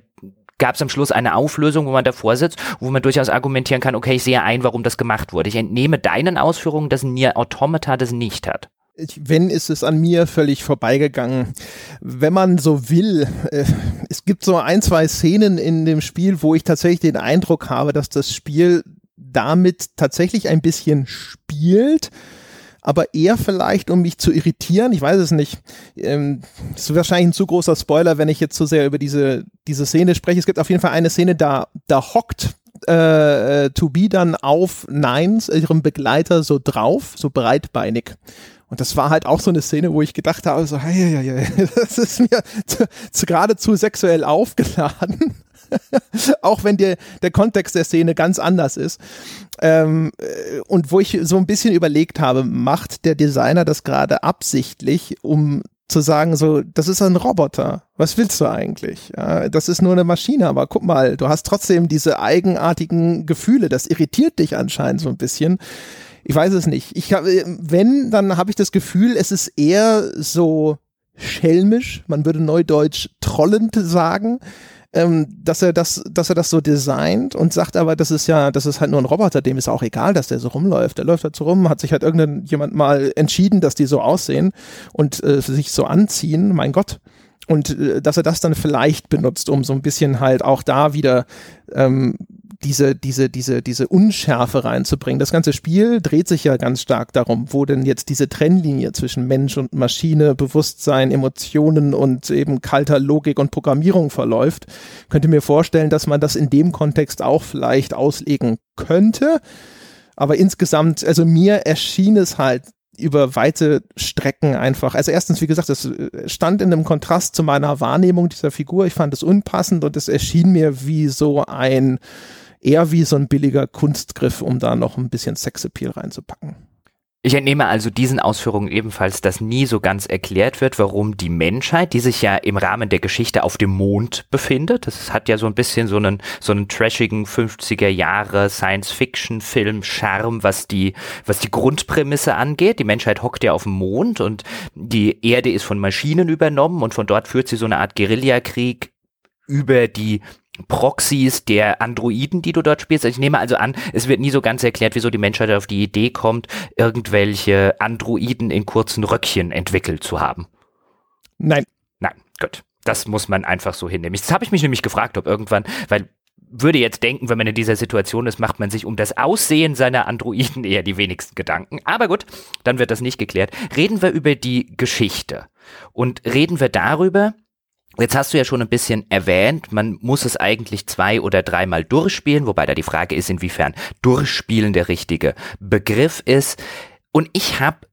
S2: gab es am Schluss eine Auflösung, wo man davor sitzt, wo man durchaus argumentieren kann, okay, ich sehe ein, warum das gemacht wurde. Ich entnehme deinen Ausführungen, dass Nier Automata das nicht hat.
S1: Wenn ist es an mir völlig vorbeigegangen. Wenn man so will, äh, es gibt so ein, zwei Szenen in dem Spiel, wo ich tatsächlich den Eindruck habe, dass das Spiel damit tatsächlich ein bisschen spielt aber eher vielleicht, um mich zu irritieren. Ich weiß es nicht. Ähm, ist wahrscheinlich ein zu großer Spoiler, wenn ich jetzt zu sehr über diese, diese Szene spreche. Es gibt auf jeden Fall eine Szene, da, da hockt äh, äh To Be dann auf Nines, ihrem Begleiter, so drauf, so breitbeinig. Und das war halt auch so eine Szene, wo ich gedacht habe, so, hey, hey, hey, das ist mir zu, zu, geradezu sexuell aufgeladen. auch wenn der, der Kontext der Szene ganz anders ist. Ähm, äh, und wo ich so ein bisschen überlegt habe, macht der Designer das gerade absichtlich, um zu sagen, so, das ist ein Roboter. Was willst du eigentlich? Das ist nur eine Maschine, aber guck mal, du hast trotzdem diese eigenartigen Gefühle. Das irritiert dich anscheinend so ein bisschen. Ich weiß es nicht. Ich hab, wenn, dann habe ich das Gefühl, es ist eher so schelmisch, man würde neudeutsch trollend sagen, ähm, dass er das, dass er das so designt und sagt aber, das ist ja, das ist halt nur ein Roboter, dem ist auch egal, dass der so rumläuft. Der läuft halt so rum, hat sich halt irgendjemand mal entschieden, dass die so aussehen und äh, sich so anziehen, mein Gott. Und äh, dass er das dann vielleicht benutzt, um so ein bisschen halt auch da wieder ähm, diese, diese, diese, diese Unschärfe reinzubringen. Das ganze Spiel dreht sich ja ganz stark darum, wo denn jetzt diese Trennlinie zwischen Mensch und Maschine, Bewusstsein, Emotionen und eben kalter Logik und Programmierung verläuft. Könnte mir vorstellen, dass man das in dem Kontext auch vielleicht auslegen könnte. Aber insgesamt, also mir erschien es halt über weite Strecken einfach. Also erstens, wie gesagt, das stand in einem Kontrast zu meiner Wahrnehmung dieser Figur. Ich fand es unpassend und es erschien mir wie so ein eher wie so ein billiger Kunstgriff, um da noch ein bisschen Sexappeal reinzupacken.
S2: Ich entnehme also diesen Ausführungen ebenfalls, dass nie so ganz erklärt wird, warum die Menschheit, die sich ja im Rahmen der Geschichte auf dem Mond befindet, das hat ja so ein bisschen so einen, so einen trashigen 50er Jahre Science-Fiction-Film Charme, was die, was die Grundprämisse angeht. Die Menschheit hockt ja auf dem Mond und die Erde ist von Maschinen übernommen und von dort führt sie so eine Art Guerillakrieg über die Proxys der Androiden, die du dort spielst. Ich nehme also an, es wird nie so ganz erklärt, wieso die Menschheit auf die Idee kommt, irgendwelche Androiden in kurzen Röckchen entwickelt zu haben.
S1: Nein.
S2: Nein, gut. Das muss man einfach so hinnehmen. Das habe ich mich nämlich gefragt, ob irgendwann, weil würde jetzt denken, wenn man in dieser Situation ist, macht man sich um das Aussehen seiner Androiden eher die wenigsten Gedanken. Aber gut, dann wird das nicht geklärt. Reden wir über die Geschichte und reden wir darüber, Jetzt hast du ja schon ein bisschen erwähnt, man muss es eigentlich zwei oder dreimal durchspielen, wobei da die Frage ist, inwiefern durchspielen der richtige Begriff ist. Und ich habe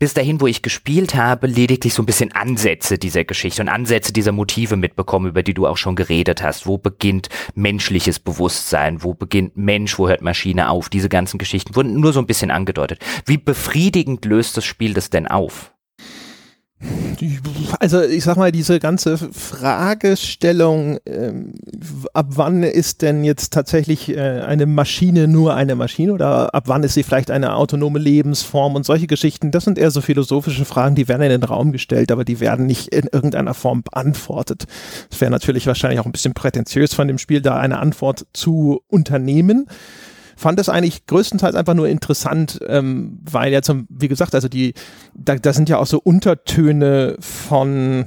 S2: bis dahin, wo ich gespielt habe, lediglich so ein bisschen Ansätze dieser Geschichte und Ansätze dieser Motive mitbekommen, über die du auch schon geredet hast. Wo beginnt menschliches Bewusstsein? Wo beginnt Mensch? Wo hört Maschine auf? Diese ganzen Geschichten wurden nur so ein bisschen angedeutet. Wie befriedigend löst das Spiel das denn auf?
S1: Also ich sag mal, diese ganze Fragestellung, ähm, ab wann ist denn jetzt tatsächlich äh, eine Maschine nur eine Maschine oder ab wann ist sie vielleicht eine autonome Lebensform und solche Geschichten, das sind eher so philosophische Fragen, die werden in den Raum gestellt, aber die werden nicht in irgendeiner Form beantwortet. Es wäre natürlich wahrscheinlich auch ein bisschen prätentiös von dem Spiel, da eine Antwort zu unternehmen fand es eigentlich größtenteils einfach nur interessant, ähm, weil ja zum, wie gesagt, also die, da, da sind ja auch so Untertöne von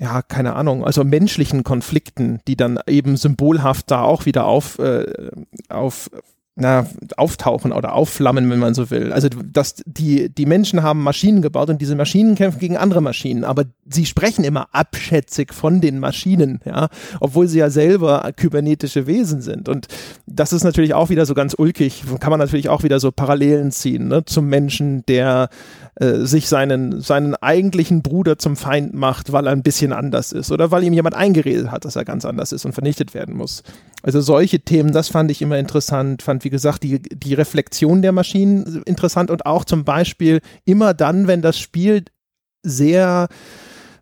S1: ja, keine Ahnung, also menschlichen Konflikten, die dann eben symbolhaft da auch wieder auf, äh, auf na, auftauchen oder aufflammen, wenn man so will. Also dass die, die Menschen haben Maschinen gebaut und diese Maschinen kämpfen gegen andere Maschinen, aber sie sprechen immer abschätzig von den Maschinen, ja, obwohl sie ja selber kybernetische Wesen sind. Und das ist natürlich auch wieder so ganz ulkig, kann man natürlich auch wieder so Parallelen ziehen, ne, zum Menschen, der äh, sich seinen, seinen eigentlichen Bruder zum Feind macht, weil er ein bisschen anders ist oder weil ihm jemand eingeredet hat, dass er ganz anders ist und vernichtet werden muss. Also solche Themen, das fand ich immer interessant, fand wie gesagt die, die Reflexion der Maschinen interessant und auch zum Beispiel immer dann, wenn das Spiel sehr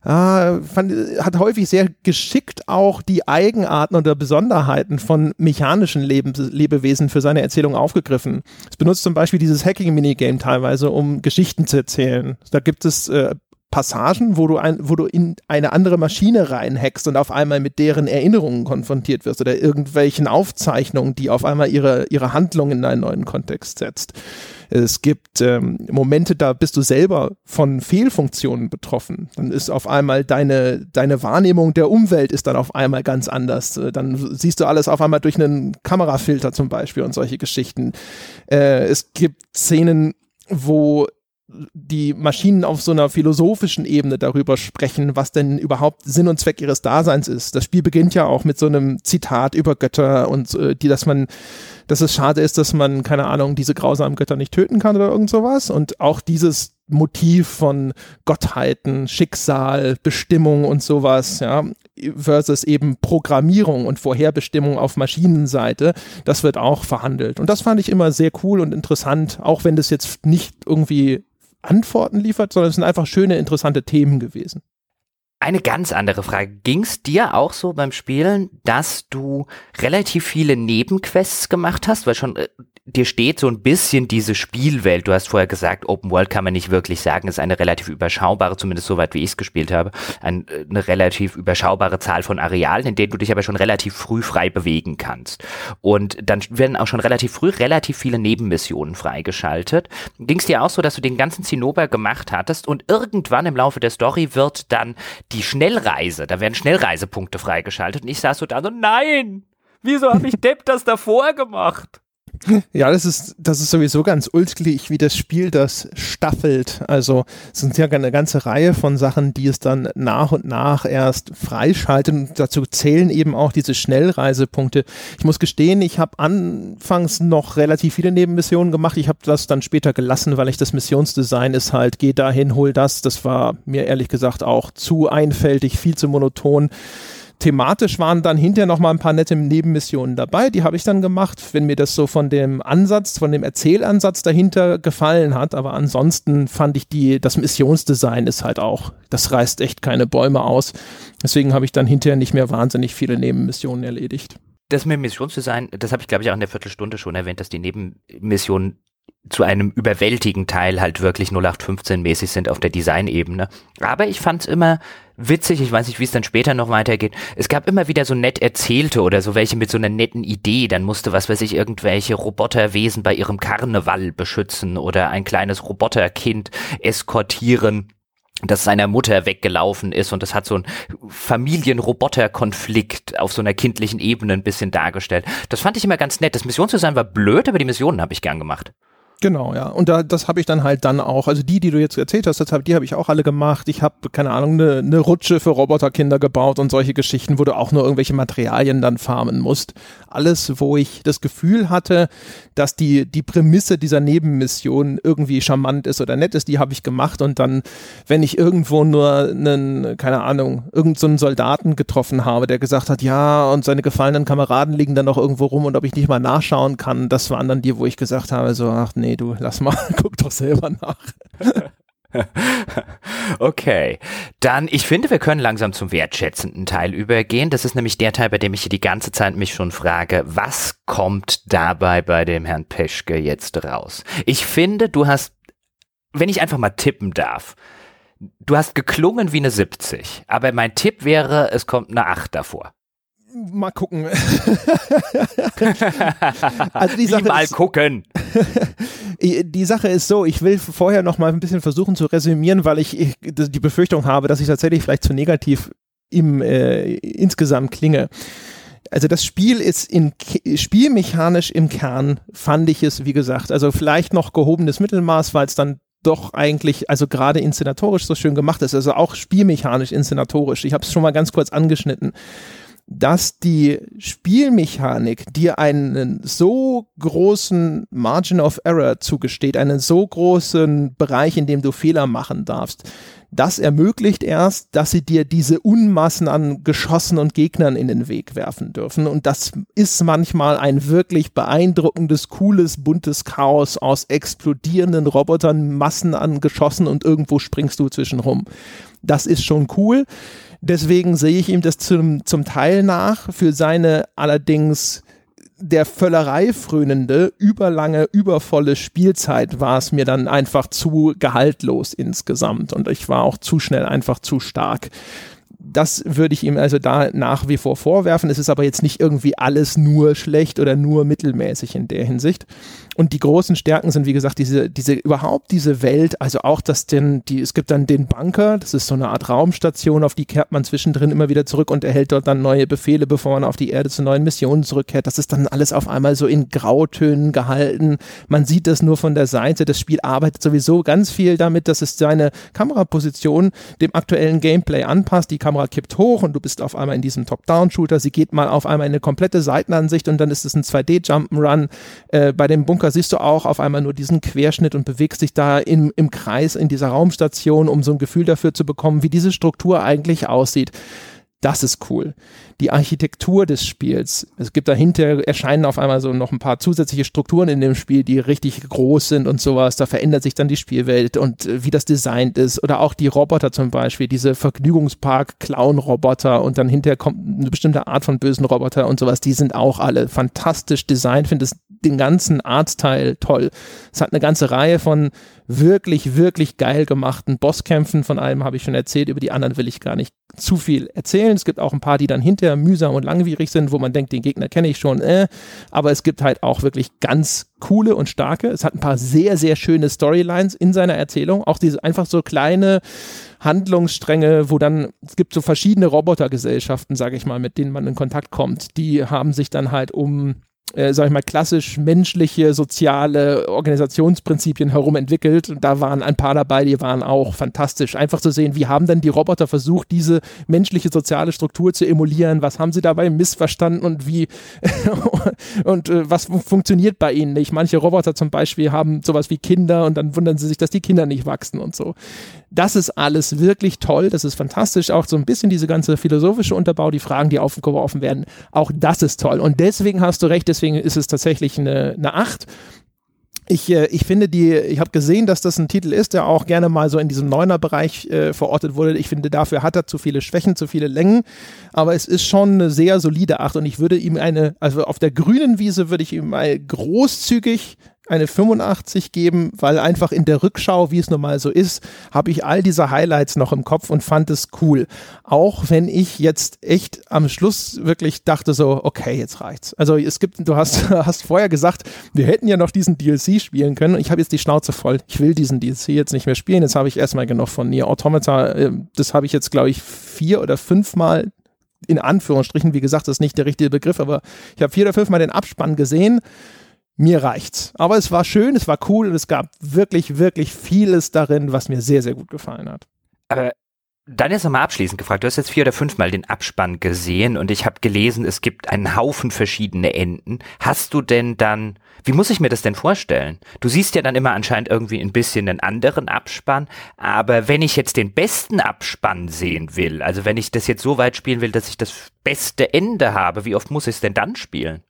S1: ah, fand, hat häufig sehr geschickt auch die Eigenarten oder Besonderheiten von mechanischen Leben, Lebewesen für seine Erzählung aufgegriffen. Es benutzt zum Beispiel dieses Hacking-Minigame teilweise, um Geschichten zu erzählen. Da gibt es äh, Passagen, wo du, ein, wo du in eine andere Maschine reinhackst und auf einmal mit deren Erinnerungen konfrontiert wirst oder irgendwelchen Aufzeichnungen, die auf einmal ihre, ihre Handlung in einen neuen Kontext setzt. Es gibt ähm, Momente, da bist du selber von Fehlfunktionen betroffen. Dann ist auf einmal deine, deine Wahrnehmung der Umwelt ist dann auf einmal ganz anders. Äh, dann siehst du alles auf einmal durch einen Kamerafilter zum Beispiel und solche Geschichten. Äh, es gibt Szenen, wo die Maschinen auf so einer philosophischen Ebene darüber sprechen, was denn überhaupt Sinn und Zweck ihres Daseins ist. Das Spiel beginnt ja auch mit so einem Zitat über Götter und äh, die, dass man, dass es schade ist, dass man, keine Ahnung, diese grausamen Götter nicht töten kann oder irgend sowas. Und auch dieses Motiv von Gottheiten, Schicksal, Bestimmung und sowas, ja, versus eben Programmierung und Vorherbestimmung auf Maschinenseite, das wird auch verhandelt. Und das fand ich immer sehr cool und interessant, auch wenn das jetzt nicht irgendwie Antworten liefert, sondern es sind einfach schöne, interessante Themen gewesen.
S2: Eine ganz andere Frage. Ging es dir auch so beim Spielen, dass du relativ viele Nebenquests gemacht hast? Weil schon äh, dir steht so ein bisschen diese Spielwelt. Du hast vorher gesagt, Open World kann man nicht wirklich sagen, ist eine relativ überschaubare, zumindest soweit wie ich es gespielt habe, ein, äh, eine relativ überschaubare Zahl von Arealen, in denen du dich aber schon relativ früh frei bewegen kannst. Und dann werden auch schon relativ früh relativ viele Nebenmissionen freigeschaltet. Ging es dir auch so, dass du den ganzen Zinnober gemacht hattest und irgendwann im Laufe der Story wird dann die Schnellreise, da werden Schnellreisepunkte freigeschaltet und ich saß so da so, nein! Wieso habe ich Depp das davor gemacht?
S1: Ja, das ist, das ist sowieso ganz ulkig, wie das Spiel das staffelt. Also es sind ja eine ganze Reihe von Sachen, die es dann nach und nach erst freischaltet. Und dazu zählen eben auch diese Schnellreisepunkte. Ich muss gestehen, ich habe anfangs noch relativ viele Nebenmissionen gemacht. Ich habe das dann später gelassen, weil ich das Missionsdesign ist halt, geh dahin, hol das. Das war mir ehrlich gesagt auch zu einfältig, viel zu monoton. Thematisch waren dann hinterher noch mal ein paar nette Nebenmissionen dabei, die habe ich dann gemacht, wenn mir das so von dem Ansatz, von dem Erzählansatz dahinter gefallen hat, aber ansonsten fand ich die, das Missionsdesign ist halt auch, das reißt echt keine Bäume aus. Deswegen habe ich dann hinterher nicht mehr wahnsinnig viele Nebenmissionen erledigt.
S2: Das mit Missionsdesign, das habe ich glaube ich auch in der Viertelstunde schon erwähnt, dass die Nebenmissionen zu einem überwältigen Teil halt wirklich 0815 mäßig sind auf der Designebene. Aber ich fand's immer witzig, ich weiß nicht, wie es dann später noch weitergeht. Es gab immer wieder so nett erzählte oder so welche mit so einer netten Idee. Dann musste, was weiß ich, irgendwelche Roboterwesen bei ihrem Karneval beschützen oder ein kleines Roboterkind eskortieren das seiner Mutter weggelaufen ist und das hat so ein Familien-Roboter-Konflikt auf so einer kindlichen Ebene ein bisschen dargestellt. Das fand ich immer ganz nett. Das Missionsdesign war blöd, aber die Missionen habe ich gern gemacht.
S1: Genau, ja. Und da, das habe ich dann halt dann auch, also die, die du jetzt erzählt hast, hab, die habe ich auch alle gemacht. Ich habe, keine Ahnung, eine ne Rutsche für Roboterkinder gebaut und solche Geschichten, wo du auch nur irgendwelche Materialien dann farmen musst. Alles, wo ich das Gefühl hatte, dass die, die Prämisse dieser Nebenmission irgendwie charmant ist oder nett ist, die habe ich gemacht. Und dann, wenn ich irgendwo nur einen, keine Ahnung, irgendeinen so Soldaten getroffen habe, der gesagt hat, ja, und seine gefallenen Kameraden liegen dann noch irgendwo rum und ob ich nicht mal nachschauen kann, das waren dann die, wo ich gesagt habe, so, ach nee, nee, du lass mal, guck doch selber nach.
S2: Okay, dann ich finde, wir können langsam zum wertschätzenden Teil übergehen. Das ist nämlich der Teil, bei dem ich die ganze Zeit mich schon frage, was kommt dabei bei dem Herrn Peschke jetzt raus? Ich finde, du hast, wenn ich einfach mal tippen darf, du hast geklungen wie eine 70, aber mein Tipp wäre, es kommt eine 8 davor
S1: mal gucken.
S2: also die Sache mal ist, gucken.
S1: Die Sache ist so, ich will vorher noch mal ein bisschen versuchen zu resümieren, weil ich, ich die Befürchtung habe, dass ich tatsächlich vielleicht zu negativ im äh, insgesamt klinge. Also das Spiel ist in spielmechanisch im Kern fand ich es, wie gesagt, also vielleicht noch gehobenes Mittelmaß, weil es dann doch eigentlich, also gerade inszenatorisch so schön gemacht ist, also auch spielmechanisch inszenatorisch. Ich habe es schon mal ganz kurz angeschnitten dass die Spielmechanik dir einen so großen Margin of Error zugesteht, einen so großen Bereich, in dem du Fehler machen darfst. Das ermöglicht erst, dass sie dir diese Unmassen an Geschossen und Gegnern in den Weg werfen dürfen. Und das ist manchmal ein wirklich beeindruckendes, cooles, buntes Chaos aus explodierenden Robotern, Massen an Geschossen und irgendwo springst du zwischen rum. Das ist schon cool. Deswegen sehe ich ihm das zum, zum Teil nach. Für seine allerdings der Völlerei frönende, überlange, übervolle Spielzeit war es mir dann einfach zu gehaltlos insgesamt und ich war auch zu schnell einfach zu stark das würde ich ihm also da nach wie vor vorwerfen. Es ist aber jetzt nicht irgendwie alles nur schlecht oder nur mittelmäßig in der Hinsicht. Und die großen Stärken sind, wie gesagt, diese, diese, überhaupt diese Welt, also auch, dass denn, die, es gibt dann den Bunker, das ist so eine Art Raumstation, auf die kehrt man zwischendrin immer wieder zurück und erhält dort dann neue Befehle, bevor man auf die Erde zu neuen Missionen zurückkehrt. Das ist dann alles auf einmal so in Grautönen gehalten. Man sieht das nur von der Seite. Das Spiel arbeitet sowieso ganz viel damit, dass es seine Kameraposition dem aktuellen Gameplay anpasst. Die Kamera kippt hoch und du bist auf einmal in diesem Top-Down-Shooter. Sie geht mal auf einmal in eine komplette Seitenansicht und dann ist es ein 2D-Jump'n'Run. Äh, bei dem Bunker siehst du auch auf einmal nur diesen Querschnitt und bewegst dich da im, im Kreis in dieser Raumstation, um so ein Gefühl dafür zu bekommen, wie diese Struktur eigentlich aussieht. Das ist cool. Die Architektur des Spiels. Es gibt dahinter, erscheinen auf einmal so noch ein paar zusätzliche Strukturen in dem Spiel, die richtig groß sind und sowas. Da verändert sich dann die Spielwelt und äh, wie das designt ist. Oder auch die Roboter zum Beispiel, diese Vergnügungspark-Clown-Roboter und dann hinterher kommt eine bestimmte Art von bösen Roboter und sowas. Die sind auch alle fantastisch designt. Finde es den ganzen Artstyle toll. Es hat eine ganze Reihe von wirklich, wirklich geil gemachten Bosskämpfen. Von einem habe ich schon erzählt, über die anderen will ich gar nicht zu viel erzählen. Es gibt auch ein paar, die dann hinterher mühsam und langwierig sind, wo man denkt, den Gegner kenne ich schon. Äh. Aber es gibt halt auch wirklich ganz coole und starke. Es hat ein paar sehr, sehr schöne Storylines in seiner Erzählung. Auch diese einfach so kleine Handlungsstränge, wo dann, es gibt so verschiedene Robotergesellschaften, sage ich mal, mit denen man in Kontakt kommt. Die haben sich dann halt um äh, sag ich mal, klassisch menschliche, soziale Organisationsprinzipien herum entwickelt. Und da waren ein paar dabei, die waren auch fantastisch. Einfach zu sehen, wie haben denn die Roboter versucht, diese menschliche soziale Struktur zu emulieren? Was haben sie dabei missverstanden und wie und äh, was funktioniert bei ihnen nicht? Manche Roboter zum Beispiel haben sowas wie Kinder und dann wundern sie sich, dass die Kinder nicht wachsen und so. Das ist alles wirklich toll, das ist fantastisch. Auch so ein bisschen diese ganze philosophische Unterbau, die Fragen, die aufgeworfen werden, auch das ist toll. Und deswegen hast du recht, deswegen ist es tatsächlich eine, eine 8. Ich, äh, ich finde die, ich habe gesehen, dass das ein Titel ist, der auch gerne mal so in diesem Neuner-Bereich äh, verortet wurde. Ich finde, dafür hat er zu viele Schwächen, zu viele Längen, aber es ist schon eine sehr solide Acht und ich würde ihm eine, also auf der grünen Wiese würde ich ihm mal großzügig eine 85 geben, weil einfach in der Rückschau, wie es nun mal so ist, habe ich all diese Highlights noch im Kopf und fand es cool. Auch wenn ich jetzt echt am Schluss wirklich dachte so, okay, jetzt reicht's. Also es gibt, du hast, hast vorher gesagt, wir hätten ja noch diesen DLC spielen können. Ich habe jetzt die Schnauze voll. Ich will diesen DLC jetzt nicht mehr spielen. Jetzt habe ich erstmal genug von Nier Automata. Ähm, das habe ich jetzt, glaube ich, vier oder fünfmal in Anführungsstrichen, wie gesagt, das ist nicht der richtige Begriff, aber ich habe vier oder fünfmal den Abspann gesehen mir reicht's. Aber es war schön, es war cool und es gab wirklich, wirklich vieles darin, was mir sehr, sehr gut gefallen hat.
S2: Aber dann jetzt nochmal abschließend gefragt, du hast jetzt vier oder fünfmal den Abspann gesehen und ich habe gelesen, es gibt einen Haufen verschiedene Enden. Hast du denn dann, wie muss ich mir das denn vorstellen? Du siehst ja dann immer anscheinend irgendwie ein bisschen einen anderen Abspann, aber wenn ich jetzt den besten Abspann sehen will, also wenn ich das jetzt so weit spielen will, dass ich das beste Ende habe, wie oft muss ich es denn dann spielen?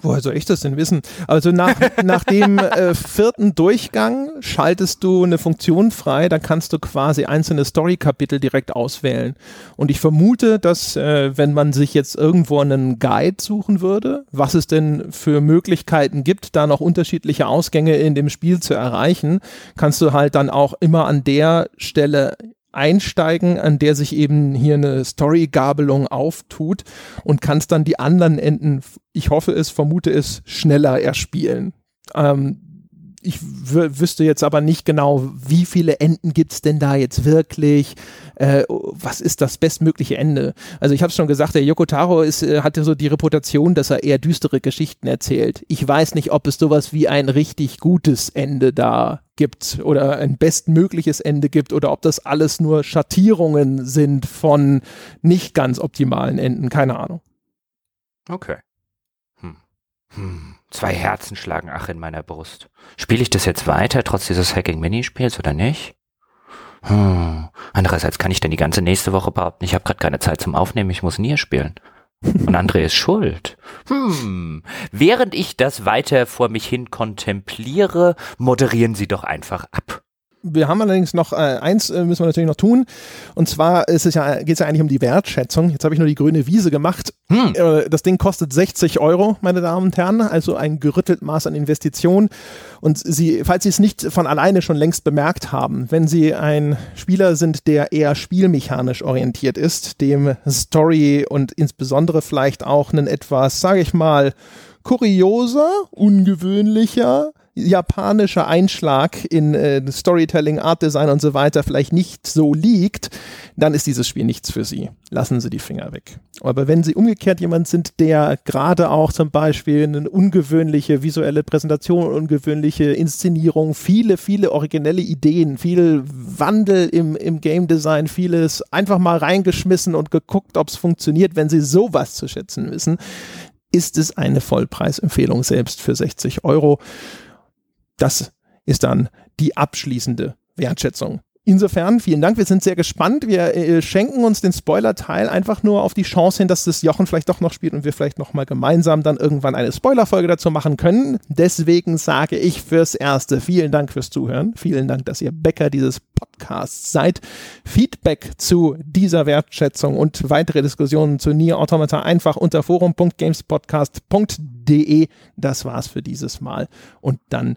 S1: Woher soll ich das denn wissen? Also nach, nach dem äh, vierten Durchgang schaltest du eine Funktion frei, dann kannst du quasi einzelne Story-Kapitel direkt auswählen. Und ich vermute, dass äh, wenn man sich jetzt irgendwo einen Guide suchen würde, was es denn für Möglichkeiten gibt, da noch unterschiedliche Ausgänge in dem Spiel zu erreichen, kannst du halt dann auch immer an der Stelle einsteigen, an der sich eben hier eine Story-Gabelung auftut und kannst dann die anderen Enden, ich hoffe es, vermute es, schneller erspielen. Ähm, ich wüsste jetzt aber nicht genau, wie viele Enden gibt's denn da jetzt wirklich? Äh, was ist das bestmögliche Ende? Also ich habe schon gesagt, der Yoko Taro ist, äh, hatte so die Reputation, dass er eher düstere Geschichten erzählt. Ich weiß nicht, ob es sowas wie ein richtig gutes Ende da gibt oder ein bestmögliches Ende gibt oder ob das alles nur Schattierungen sind von nicht ganz optimalen Enden. Keine Ahnung.
S2: Okay. Hm. Hm. Zwei Herzen schlagen ach in meiner Brust. Spiele ich das jetzt weiter, trotz dieses Hacking-Minispiels oder nicht? Hm. Andererseits kann ich denn die ganze nächste Woche behaupten, ich habe gerade keine Zeit zum Aufnehmen, ich muss Nier spielen. Und André ist schuld. Hm. Während ich das weiter vor mich hin kontempliere, moderieren Sie doch einfach ab.
S1: Wir haben allerdings noch äh, eins äh, müssen wir natürlich noch tun. Und zwar ist es ja, geht es ja eigentlich um die Wertschätzung. Jetzt habe ich nur die grüne Wiese gemacht. Hm. Äh, das Ding kostet 60 Euro, meine Damen und Herren, also ein gerüttelt Maß an Investition. Und Sie, falls Sie es nicht von alleine schon längst bemerkt haben, wenn Sie ein Spieler sind, der eher spielmechanisch orientiert ist, dem Story und insbesondere vielleicht auch einen etwas, sage ich mal, kurioser, ungewöhnlicher, japanischer Einschlag in äh, Storytelling, Art Design und so weiter vielleicht nicht so liegt, dann ist dieses Spiel nichts für Sie. Lassen Sie die Finger weg. Aber wenn Sie umgekehrt jemand sind, der gerade auch zum Beispiel eine ungewöhnliche visuelle Präsentation, ungewöhnliche Inszenierung, viele, viele originelle Ideen, viel Wandel im, im Game Design, vieles einfach mal reingeschmissen und geguckt, ob es funktioniert, wenn Sie sowas zu schätzen wissen, ist es eine Vollpreisempfehlung selbst für 60 Euro. Das ist dann die abschließende Wertschätzung. Insofern, vielen Dank. Wir sind sehr gespannt. Wir äh, schenken uns den Spoiler-Teil einfach nur auf die Chance hin, dass das Jochen vielleicht doch noch spielt und wir vielleicht noch mal gemeinsam dann irgendwann eine Spoiler-Folge dazu machen können. Deswegen sage ich fürs Erste vielen Dank fürs Zuhören. Vielen Dank, dass ihr Bäcker dieses Podcasts seid. Feedback zu dieser Wertschätzung und weitere Diskussionen zu Nier Automata einfach unter forum.gamespodcast.de. Das war's für dieses Mal. Und dann